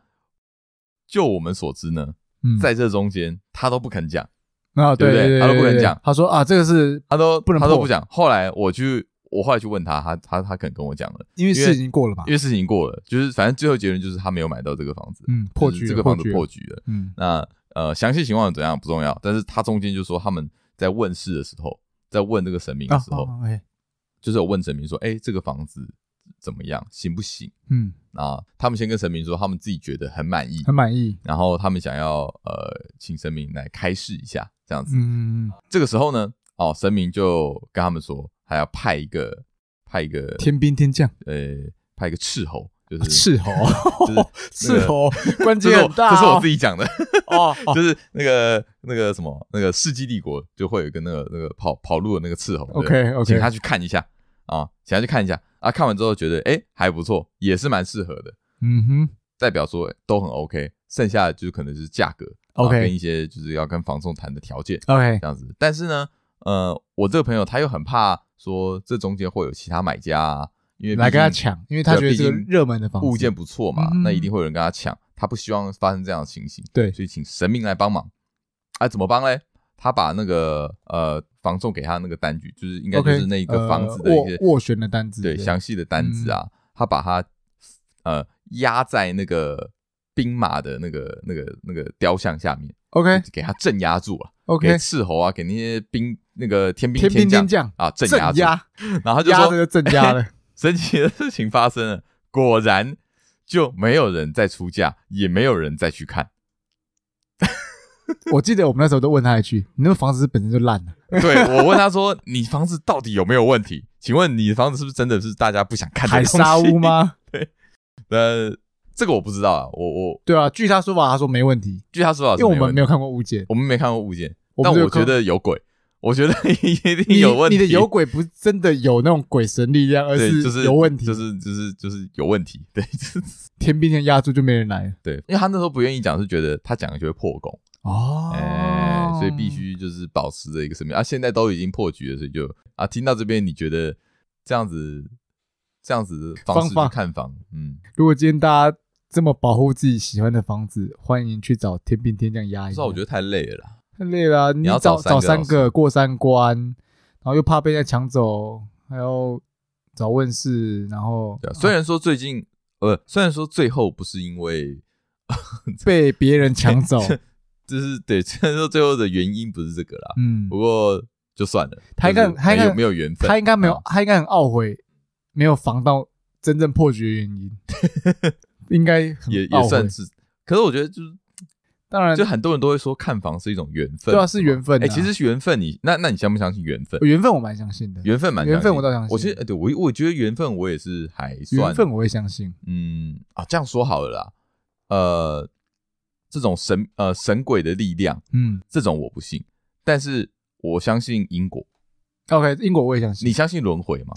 就我们所知呢，在这中间他都不肯讲。啊，对不对，他都不肯讲。他说啊，这个是他都不能，他都不讲。后来我去，我后来去问他，他他他肯跟我讲了，因为事情过了嘛，因为事情过了，就是反正最后结论就是他没有买到这个房子，嗯，破局，这个房子破局了，嗯。那呃，详细情况怎样不重要，但是他中间就说他们在问事的时候，在问这个神明的时候，就是有问神明说，哎，这个房子。怎么样，行不行？嗯，啊，他们先跟神明说，他们自己觉得很满意，很满意。然后他们想要呃，请神明来开示一下，这样子。嗯，这个时候呢，哦，神明就跟他们说，还要派一个派一个天兵天将，呃，派一个斥候，就是斥候，就是斥候，关键很大。这是我自己讲的 哦，就是那个那个什么，那个世纪帝国就会有一个那个那个跑跑路的那个斥候，OK OK，请他去看一下啊，请他去看一下。啊，看完之后觉得哎、欸、还不错，也是蛮适合的，嗯哼，代表说都很 OK，剩下的就是可能是价格，OK，跟一些就是要跟房仲谈的条件，OK，这样子。但是呢，呃，我这个朋友他又很怕说这中间会有其他买家啊，因为来跟他抢，因为他觉得这个热门的房子物件不错嘛，那一定会有人跟他抢，他不希望发生这样的情形，对，所以请神明来帮忙。啊，怎么帮嘞？他把那个呃。房仲给他那个单据，就是应该就是那个房子的一些斡旋的单子，对，详细的单子啊，他把它呃压在那个兵马的那个那个那个雕像下面，OK，给他镇压住了，OK，给斥候啊，给那些兵那个天兵天将将啊镇压住，然后他就说镇压了，神奇的事情发生了，果然就没有人再出价，也没有人再去看。我记得我们那时候都问他一句：“你那个房子是本身就烂了？” 对，我问他说：“你房子到底有没有问题？请问你的房子是不是真的是大家不想看的海沙屋吗？” 对，呃，这个我不知道啊。我我对啊，据他说法，他说没问题。据他说法，因为我们没有看过物件，我们没看过物件，但我觉得有鬼。我觉得一定有问题。你的有鬼不是真的有那种鬼神力量，而是就是有问题，就是就是就是有问题。对，天兵天压住就没人来。对，因为他那时候不愿意讲，是觉得他讲了就会破功。哦，哎，所以必须就是保持着一个生命啊。现在都已经破局了，所以就啊，听到这边你觉得这样子这样子的方式去看房，嗯，如果今天大家这么保护自己喜欢的房子，欢迎去找天兵天将压一下。我觉得太累了，太累了。你要找找三个过三关，然后又怕被人家抢走，还要找问世，然后虽然说最近呃，虽然说最后不是因为被别人抢走。就是对，虽然说最后的原因不是这个啦，嗯，不过就算了。他应该他应该没有缘分，他应该没有，他应该很懊悔，没有防到真正破局的原因，应该也也算是。可是我觉得就是。当然，就很多人都会说看房是一种缘分，对啊，是缘分。哎，其实是缘分，你那那你相不相信缘分？缘分我蛮相信的，缘分蛮缘分我倒相信。我其实对我我觉得缘分我也是还算缘分，我会相信。嗯啊，这样说好了啦。呃，这种神呃神鬼的力量，嗯，这种我不信，但是我相信因果。OK，因果我也相信。你相信轮回吗？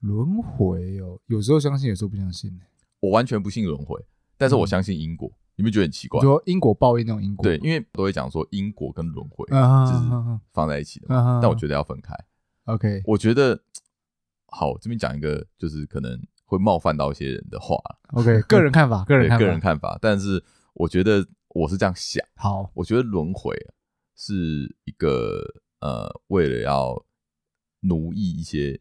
轮回哦，有时候相信，有时候不相信。我完全不信轮回，但是我相信因果。你们觉得很奇怪？说因果报应那种因果，对，因为都会讲说因果跟轮回就是放在一起的，但我觉得要分开。OK，我觉得好，这边讲一个就是可能会冒犯到一些人的话。OK，个人看法，个人看法，个人看法。但是我觉得我是这样想。好，我觉得轮回是一个呃，为了要奴役一些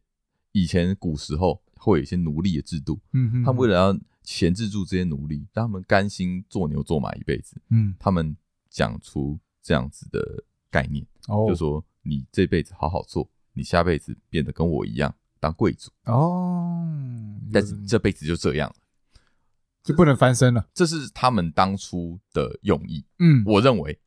以前古时候会有一些奴隶的制度，嗯哼，他们为了要。钳制住这些奴隶，让他们甘心做牛做马一辈子。嗯，他们讲出这样子的概念，哦，就说你这辈子好好做，你下辈子变得跟我一样当贵族。哦，但是这辈子就这样了，就不能翻身了。这是他们当初的用意。嗯，我认为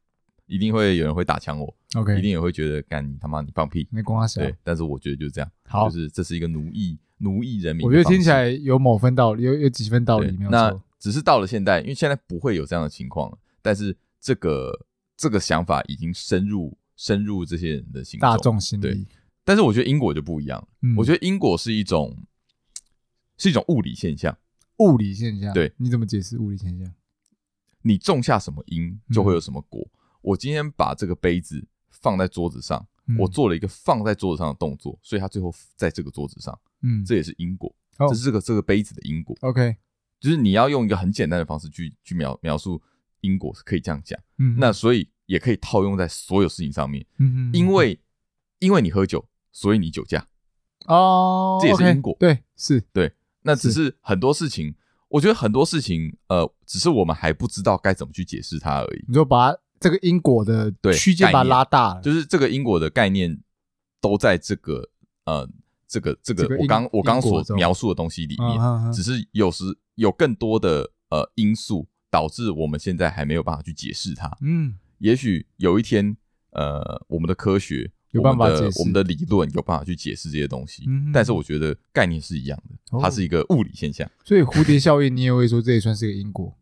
一定会有人会打枪我。OK，一定也会觉得干你他妈你放屁，没关系。对，但是我觉得就是这样。好，就是这是一个奴役。奴役人民，我觉得听起来有某分道理，有有几分道理没。那只是到了现代，因为现在不会有这样的情况了。但是这个这个想法已经深入深入这些人的心，大众心里。对，但是我觉得因果就不一样。嗯，我觉得因果是一种是一种物理现象。物理现象，对，你怎么解释物理现象？你种下什么因，就会有什么果。嗯，我今天把这个杯子放在桌子上。我做了一个放在桌子上的动作，所以它最后在这个桌子上，嗯，这也是因果，这是这个这个杯子的因果。OK，就是你要用一个很简单的方式去去描描述因果，是可以这样讲。嗯，那所以也可以套用在所有事情上面。嗯，因为因为你喝酒，所以你酒驾。哦，这也是因果。对，是，对。那只是很多事情，我觉得很多事情，呃，只是我们还不知道该怎么去解释它而已。你就把。这个因果的对区间把它拉大了，就是这个因果的概念都在这个呃这个这个我刚我刚所描述的东西里面，只是有时有更多的呃因素导致我们现在还没有办法去解释它。嗯，也许有一天呃我们的科学有办法解释，我们的理论有办法去解释这些东西，但是我觉得概念是一样的，它是一个物理现象。所以蝴蝶效应，你也会说这也算是个因果？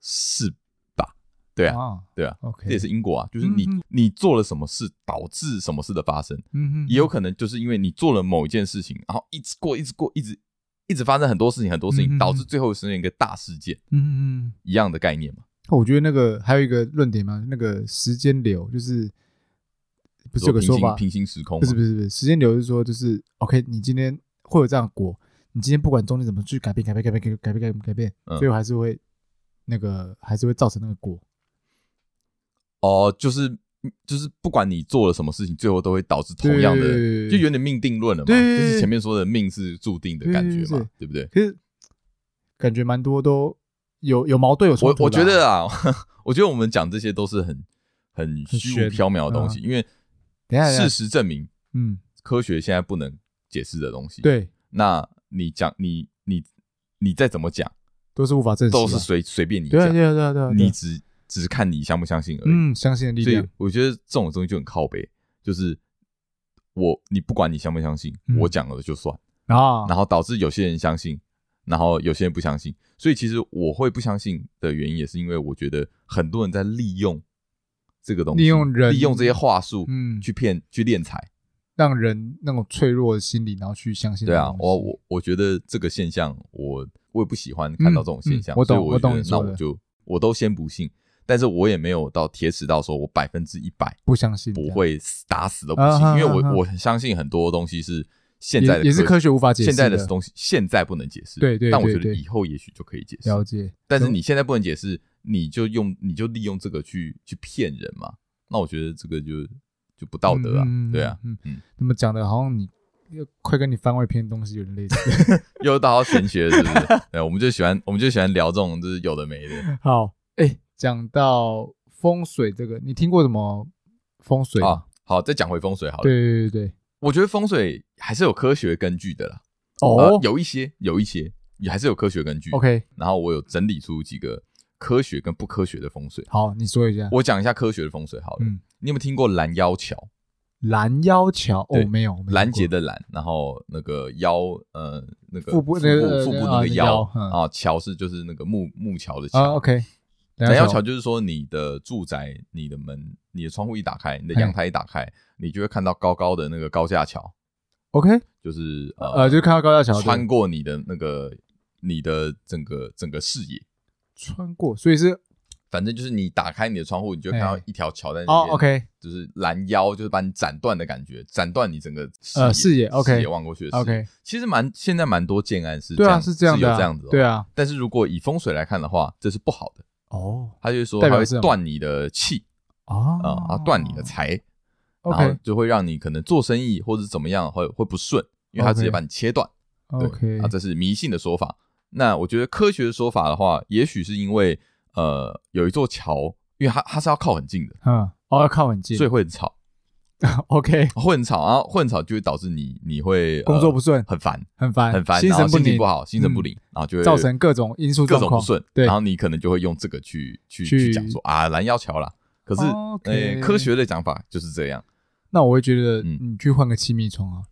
是吧。对啊，对啊，这也是因果啊，就是你你做了什么事导致什么事的发生，也有可能就是因为你做了某一件事情，然后一直过，一直过，一直一直发生很多事情，很多事情导致最后实现一个大事件，嗯嗯，一样的概念嘛。我觉得那个还有一个论点嘛，那个时间流就是不是有个说法，平行时空，不是不是不是，时间流是说就是 OK，你今天会有这样的果，你今天不管中间怎么去改变改变改变改变改变改变，最后还是会那个还是会造成那个果。哦，就是就是，不管你做了什么事情，最后都会导致同样的，就有点命定论了嘛。就是前面说的命是注定的感觉嘛，对不对？可是感觉蛮多都有有矛盾，有冲突。我我觉得啊，我觉得我们讲这些都是很很虚无缥缈的东西，因为事实证明，嗯，科学现在不能解释的东西。对，那你讲你你你再怎么讲，都是无法证实，都是随随便你讲，对对对对，你只。只是看你相不相信而已。嗯，相信的力量。我觉得这种东西就很靠北，就是我你不管你相不相信，我讲了就算啊。然后导致有些人相信，然后有些人不相信。所以其实我会不相信的原因，也是因为我觉得很多人在利用这个东西，利用人，利用这些话术，嗯，去骗，去敛财，让人那种脆弱的心理，然后去相信。对啊，我我我觉得这个现象，我我也不喜欢看到这种现象。我懂，我懂。那我就我都先不信。但是我也没有到铁齿到说，我百分之一百不相信，不会打死都不信，因为我我很相信很多东西是现在的也是科学无法解释，现在的东西现在不能解释，对对。但我觉得以后也许就可以解释。了解。但是你现在不能解释，你就用你就利用这个去去骗人嘛？那我觉得这个就就不道德啊，对啊，嗯嗯。那么讲的好像你又快跟你番外篇东西有点类似，又到玄学是不是？对，我们就喜欢我们就喜欢聊这种就是有的没的。好，哎。讲到风水这个，你听过什么风水啊？好，再讲回风水好了。对对对对，我觉得风水还是有科学根据的啦。哦、呃，有一些，有一些也还是有科学根据。OK，然后我有整理出几个科学跟不科学的风水。好，你说一下。我讲一下科学的风水好了。嗯，你有没有听过拦腰桥？拦腰桥哦，没有，拦截的拦，然后那个腰，呃，那个腹部那个腹部那个腰啊，桥是就是那个木木桥的桥。OK，拦腰桥就是说你的住宅，你的门，你的窗户一打开，你的阳台一打开，你就会看到高高的那个高架桥。OK，就是呃，就看到高架桥穿过你的那个你的整个整个视野，穿过，所以是。反正就是你打开你的窗户，你就看到一条桥在那边。哦，OK，就是拦腰，就是把你斩断的感觉，斩断你整个呃视野，OK，视野望过去的。OK，其实蛮现在蛮多建案是对啊，是这样的，有这样子，对啊。但是如果以风水来看的话，这是不好的哦。他就说他会断你的气啊，啊，断你的财，然后就会让你可能做生意或者怎么样会会不顺，因为他直接把你切断。OK，啊，这是迷信的说法。那我觉得科学的说法的话，也许是因为呃有一座桥。因为它它是要靠很近的，嗯，哦，要靠很近，所以会很吵。OK，会很吵，然后会很吵就会导致你你会工作不顺，很烦，很烦，很烦，心神不宁，不好，心神不宁，然后就会造成各种因素，各种不顺。对，然后你可能就会用这个去去去讲说啊，拦腰桥啦。可是，诶，科学的讲法就是这样。那我会觉得，你去换个气密窗啊。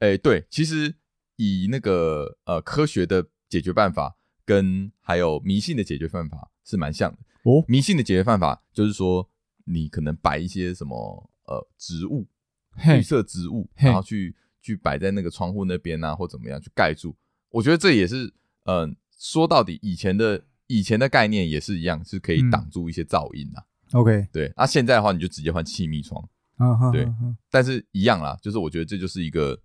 诶，对，其实以那个呃科学的解决办法跟还有迷信的解决办法是蛮像的。哦，迷信的解决办法就是说，你可能摆一些什么呃植物，绿色植物，然后去去摆在那个窗户那边啊，或怎么样去盖住。我觉得这也是，嗯，说到底以前的以前的概念也是一样，是可以挡住一些噪音啊。OK，对。那现在的话，你就直接换气密窗，对。但是一样啦，就是我觉得这就是一个。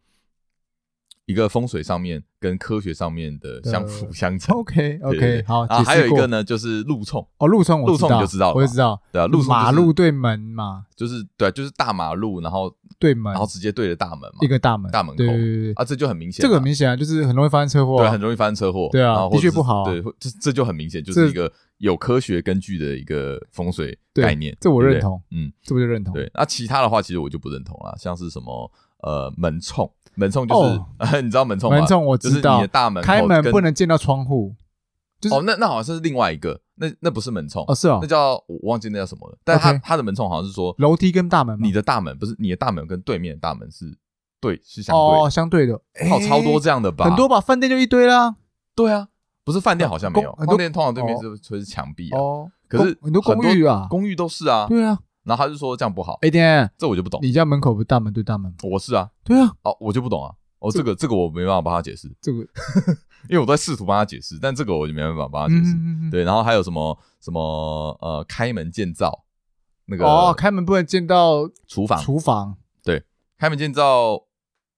一个风水上面跟科学上面的相辅相成。OK OK，好。啊，还有一个呢，就是路冲。哦，路冲，路冲你就知道了，我就知道。对啊，路冲马路对门嘛，就是对，就是大马路，然后对门，然后直接对着大门嘛，一个大门，大门口。对对对啊，这就很明显。这个很明显啊，就是很容易发生车祸。对，很容易发生车祸。对啊，的确不好。对，这这就很明显，就是一个有科学根据的一个风水概念。这我认同。嗯，这我就认同。对，那其他的话，其实我就不认同了，像是什么呃门冲。门冲就是，你知道门冲吗？门冲我知道，你的大门开门不能见到窗户。哦，那那好像是另外一个，那那不是门冲哦，是哦，那叫我忘记那叫什么了。但他他的门冲好像是说楼梯跟大门，你的大门不是你的大门跟对面的大门是对是相对哦相对的，好超多这样的吧？很多吧，饭店就一堆啦。对啊，不是饭店好像没有，饭店通常对面是会是墙壁啊。哦，可是很多公寓啊，公寓都是啊。对啊。然后他就说这样不好。哎，天，这我就不懂。你家门口不是大门对大门吗？我是啊。对啊。哦，我就不懂啊。哦，这个这个我没办法帮他解释，这个，因为我在试图帮他解释，但这个我就没办法帮他解释。对，然后还有什么什么呃，开门见灶那个哦，开门不能见到厨房，厨房对，开门见灶，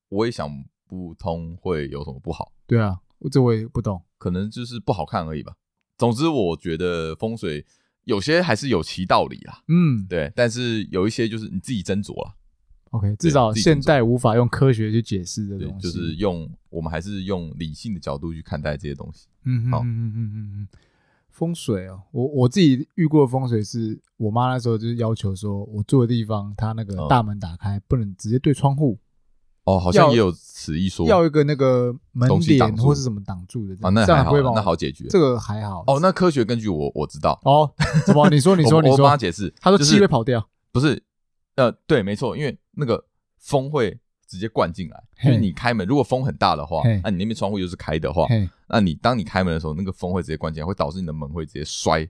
我也想不通会有什么不好。对啊，这我也不懂，可能就是不好看而已吧。总之，我觉得风水有些还是有其道理啊。嗯，对，但是有一些就是你自己斟酌啦。OK，至少现代无法用科学去解释的东西，就是用我们还是用理性的角度去看待这些东西。嗯，好，嗯嗯嗯嗯嗯，风水哦，我我自己遇过的风水是我妈那时候就是要求说，我住的地方，它那个大门打开不能直接对窗户。哦，好像也有此一说，要一个那个门帘或是什么挡住的。啊，那还好，那好解决。这个还好。哦，那科学根据我我知道。哦，怎么？你说，你说，你说。我帮他解释。他说气会跑掉。不是。呃，对，没错，因为那个风会直接灌进来，因为你开门，如果风很大的话，那你那边窗户又是开的话，那你当你开门的时候，那个风会直接灌进来，会导致你的门会直接摔，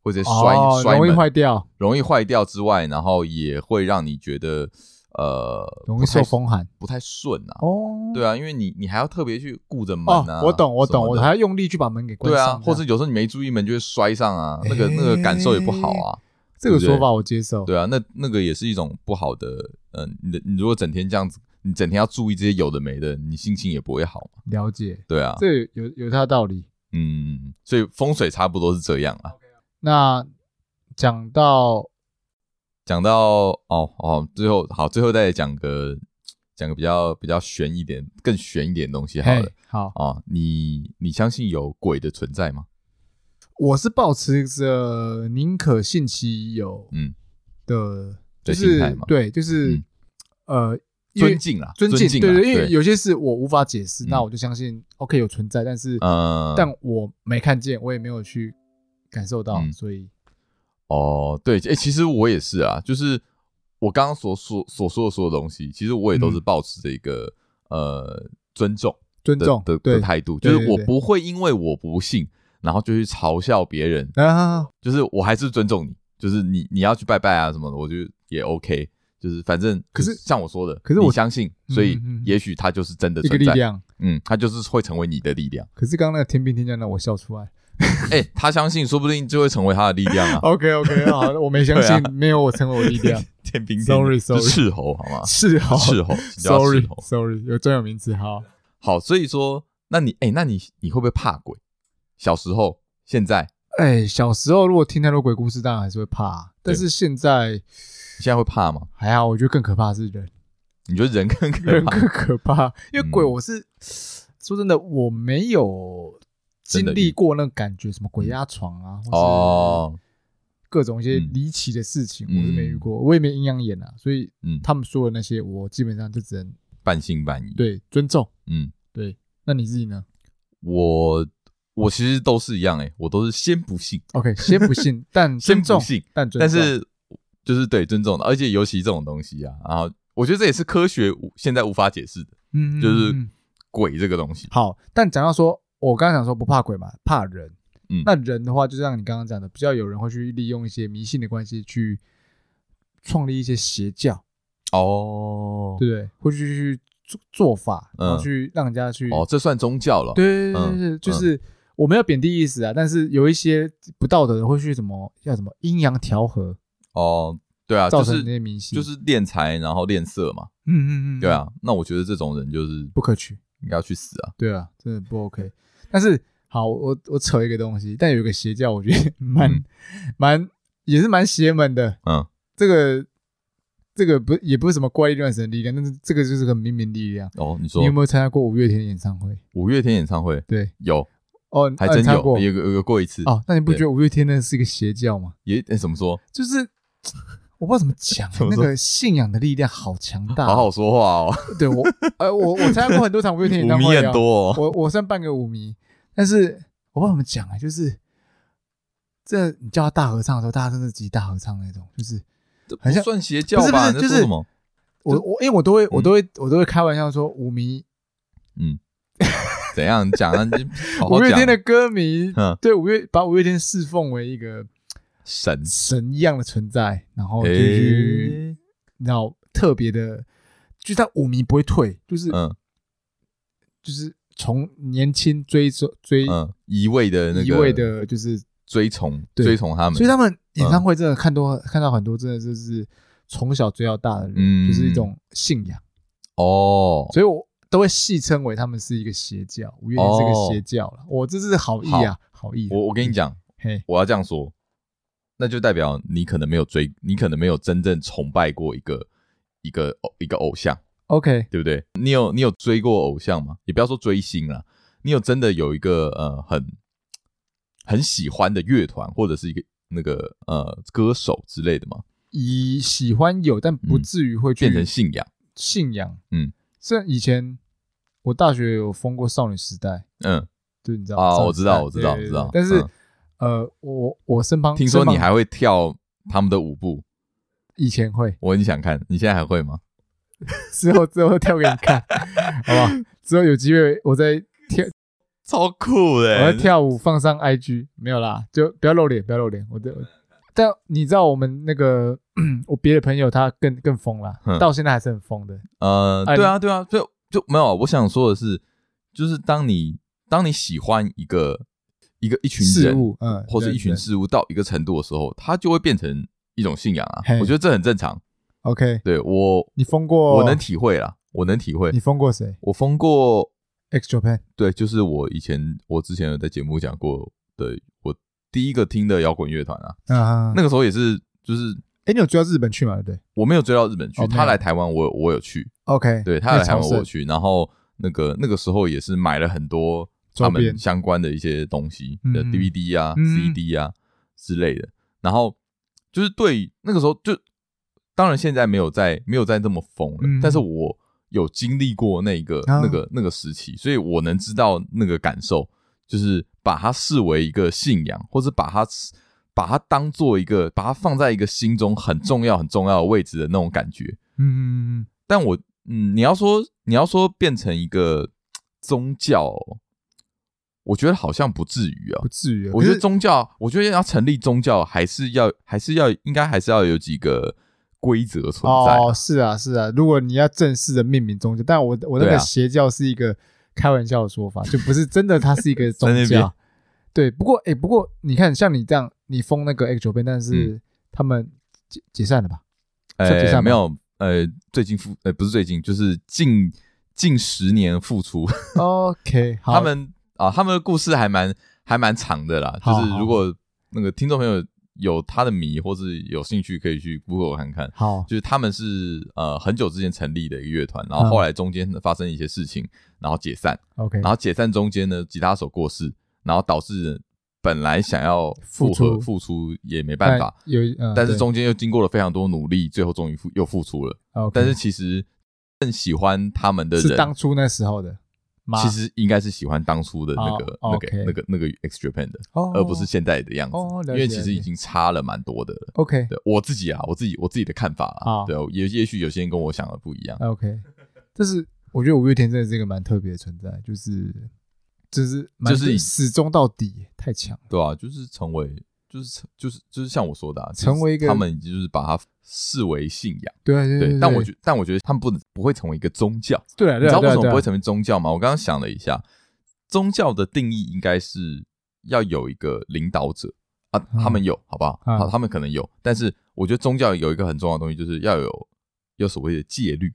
会直接摔摔容易坏掉，容易坏掉之外，然后也会让你觉得呃容易受风寒，不太顺啊。哦，对啊，因为你你还要特别去顾着门啊。我懂，我懂，我还要用力去把门给关上。对啊，或者有时候你没注意，门就会摔上啊，那个那个感受也不好啊。这个说法我接受。对啊，那那个也是一种不好的，嗯，你的你如果整天这样子，你整天要注意这些有的没的，你心情也不会好嘛。了解。对啊，这有有它的道理。嗯，所以风水差不多是这样啊。那讲到讲到哦哦，最后好，最后再讲个讲个比较比较悬一点、更悬一点的东西好了。好啊，你你相信有鬼的存在吗？我是保持着宁可信其有，嗯的就是对，就是、嗯、呃，尊敬啦，尊敬，对，对对，因为有些事我无法解释，嗯那我就相信 OK 有存在，但是呃，但我没看见，我也没有去感受到，嗯所以哦，对，哎、欸，其实我也是啊，就是我刚刚所说所说的所有东西，其实我也都是保持着一个、嗯、呃尊重、尊重的的态度，就是我不会因为我不信，然后就去嘲笑别人啊，就是我还是尊重你，就是你你要去拜拜啊什么的，我觉得也 OK，就是反正可是像我说的，可是我相信，所以也许他就是真的存在一个力量，嗯，他就是会成为你的力量。可是刚刚那个天兵天将让我笑出来。哎、欸，他相信，说不定就会成为他的力量啊。OK OK，好，我没相信，啊、没有我成为我的力量。天兵，Sorry Sorry，斥候好吗？斥候，斥候，Sorry Sorry，有专有名词，好，好，所以说，那你，哎、欸，那你你会不会怕鬼？小时候，现在，哎、欸，小时候如果听太多鬼故事，当然还是会怕。但是现在，现在会怕吗？还好，我觉得更可怕的是人。你觉得人更可怕？人更可怕，因为鬼，我是、嗯、说真的，我没有。经历过那个感觉，什么鬼压床啊，或是各种一些离奇的事情，我是没遇过，我也没阴阳眼啊，所以，他们说的那些，我基本上就只能半信半疑。对，尊重，嗯，对。那你自己呢？我我其实都是一样，诶，我都是先不信，OK，先不信，但先重，信，但但是就是对尊重的，而且尤其这种东西啊，然后我觉得这也是科学现在无法解释的，嗯，就是鬼这个东西。好，但讲到说。我刚刚想说不怕鬼嘛，怕人。嗯，那人的话，就像你刚刚讲的，比较有人会去利用一些迷信的关系去创立一些邪教。哦，对不对？会去去做做法，然后去让人家去。哦，这算宗教了。对对对对，就是我没有贬低意思啊，但是有一些不道德的会去什么叫什么阴阳调和。哦，对啊，造成那些迷信，就是敛财然后敛色嘛。嗯嗯嗯，对啊，那我觉得这种人就是不可取。应该要去死啊！对啊，真的不 OK。但是好，我我扯一个东西，但有一个邪教，我觉得蛮蛮、嗯、也是蛮邪门的。嗯，这个这个不也不是什么怪力乱神的力量，但是这个就是个明明力量。哦，你说你有没有参加过五月天演唱会？五月天演唱会，对，有哦，还真有，过有有有过一次。哦，那你不觉得五月天那是一个邪教吗？也怎么说？就是。我不知道怎么讲，那个信仰的力量好强大。好好说话哦。对我，呃，我我参加过很多场五月天 演唱会，舞迷很多哦。我我算半个舞迷，但是我不知道怎么讲啊，就是这你叫他大合唱的时候，大家真的极大合唱那种，就是很像算邪教吧？就是？我我因为我都会我都会我都会开玩笑说舞迷，嗯，怎样讲啊？五月天的歌迷，对五月把五月天侍奉为一个。神神一样的存在，然后就去，然后特别的，就是他舞迷不会退，就是，嗯，就是从年轻追追追，嗯，一味的那个一味的，就是追从追从他们，所以他们演唱会真的看多看到很多，真的就是从小追到大的人，就是一种信仰。哦，所以我都会戏称为他们是一个邪教，五月天是个邪教了，我这是好意啊，好。意，我我跟你讲，嘿，我要这样说。那就代表你可能没有追，你可能没有真正崇拜过一个一个偶一个偶像，OK，对不对？你有你有追过偶像吗？也不要说追星啦，你有真的有一个呃很很喜欢的乐团或者是一个那个呃歌手之类的吗？以喜欢有，但不至于会变成信仰。信仰，嗯，虽然以前我大学有封过少女时代，嗯，对，你知道啊？我知道，我知道，我知道，但是。呃，我我身旁听说你还会跳他们的舞步，以前会，我很想看，你现在还会吗？之后之后跳给你看，好不好？之后有机会我再跳，超酷的，我要跳舞放上 IG，没有啦，就不要露脸，不要露脸。我的，但你知道我们那个我别的朋友他更更疯了，到现在还是很疯的。呃，对啊，对啊，就就没有。我想说的是，就是当你当你喜欢一个。一个一群人，嗯，或者一群事物到一个程度的时候，它就会变成一种信仰啊。我觉得这很正常。OK，对我，你疯过，我能体会啦，我能体会。你疯过谁？我疯过 X Japan。对，就是我以前，我之前有在节目讲过的，我第一个听的摇滚乐团啊。啊，那个时候也是，就是，哎，你有追到日本去吗？对不对？我没有追到日本去，他来台湾，我我有去。OK，对，他来台湾我有去，然后那个那个时候也是买了很多。他们相关的一些东西的 DVD 啊、CD 啊之类的，然后就是对那个时候就当然现在没有在没有在那么疯了，嗯、但是我有经历过那个、啊、那个那个时期，所以我能知道那个感受，就是把它视为一个信仰，或者把它把它当做一个把它放在一个心中很重要很重要的位置的那种感觉。嗯嗯嗯。但我嗯，你要说你要说变成一个宗教。我觉得好像不至于啊，不至于。我觉得宗教，我觉得要成立宗教，还是要，还是要，应该还是要有几个规则存在。哦，是啊，是啊。如果你要正式的命名宗教，但我我那个邪教是一个开玩笑的说法，就不是真的，它是一个宗教。对，不过哎，不过你看，像你这样，你封那个 X 九 pen，但是他们解解散了吧？哎，没有，呃，最近复，呃，不是最近，就是近近十年复出。OK，他们。啊，他们的故事还蛮还蛮长的啦，就是如果那个听众朋友有他的迷或是有兴趣，可以去 Google 看看。好，就是他们是呃很久之前成立的一个乐团，然后后来中间发生一些事情，然后解散。OK，然后解散中间呢，吉他手过世，然后导致本来想要复合复出也没办法，有，呃、但是中间又经过了非常多努力，最后终于复又复出了。但是其实更喜欢他们的人是当初那时候的。其实应该是喜欢当初的那个、那个、那个、那个 X Japan 的，而不是现在的样子。因为其实已经差了蛮多的了。OK，对我自己啊，我自己我自己的看法啊，对，也也许有些人跟我想的不一样。OK，但是我觉得五月天真的是一个蛮特别的存在，就是就是就是始终到底太强，对啊，就是成为。就是就是就是像我说的，啊，成为一个他们就是把它视为信仰，对对对。但我觉但我觉得他们不能不会成为一个宗教，对，你知道为什么不会成为宗教吗？我刚刚想了一下，宗教的定义应该是要有一个领导者啊，他们有，好不好？好，他们可能有，但是我觉得宗教有一个很重要的东西，就是要有有所谓的戒律。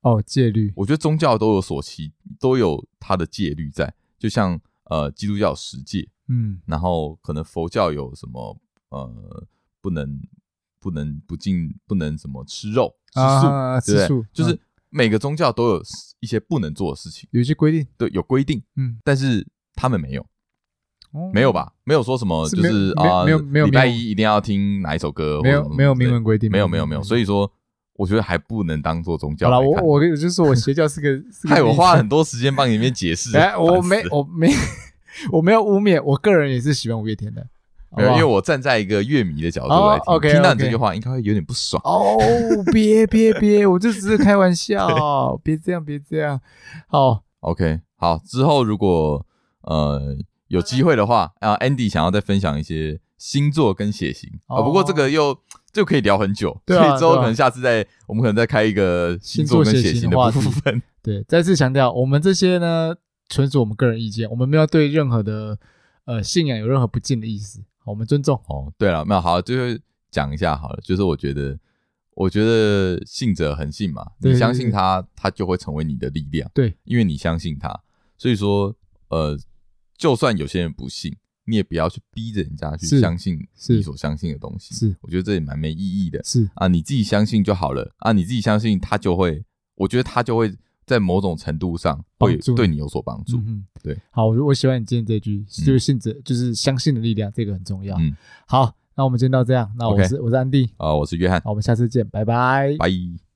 哦，戒律，我觉得宗教都有所其都有它的戒律在，就像呃，基督教十诫。嗯，然后可能佛教有什么呃，不能不能不进，不能什么吃肉吃素，啊、对不对？素就是每个宗教都有一些不能做的事情，有一些规定，对，有规定。嗯，但是他们没有，哦、没有吧？没有说什么，就是啊，没有没有礼拜一一定要听哪一首歌，没有没有明文规定，没有没有没有。所以说，我觉得还不能当做宗教。好了，我我就是说我邪教是个，害我花了很多时间帮你们解释。哎，我没我没。我没有污蔑，我个人也是喜欢五月天的，没有，因为我站在一个乐迷的角度来听，听到你这句话应该会有点不爽。哦，别别别，我就只是开玩笑，别这样，别这样。好，OK，好，之后如果呃有机会的话，啊，Andy 想要再分享一些星座跟血型啊，不过这个又就可以聊很久，所以之后可能下次再我们可能再开一个星座跟血型的部分。对，再次强调，我们这些呢。纯属我们个人意见，我们没有对任何的呃信仰有任何不敬的意思，我们尊重。哦，对了，没有好，最后讲一下好了，就是我觉得，我觉得信者恒信嘛，你相信他，他就会成为你的力量。对，因为你相信他，所以说，呃，就算有些人不信，你也不要去逼着人家去相信你所相信的东西。是，我觉得这也蛮没意义的。是啊，你自己相信就好了啊，你自己相信他就会，我觉得他就会。在某种程度上会对你有所帮助。嗯，对。好，我我喜欢你今天这句，就是信者，就是相信的力量，这个很重要。嗯，好，那我们今天到这样。那我是我是安迪，啊，我是约翰。好，我们下次见，拜拜，拜。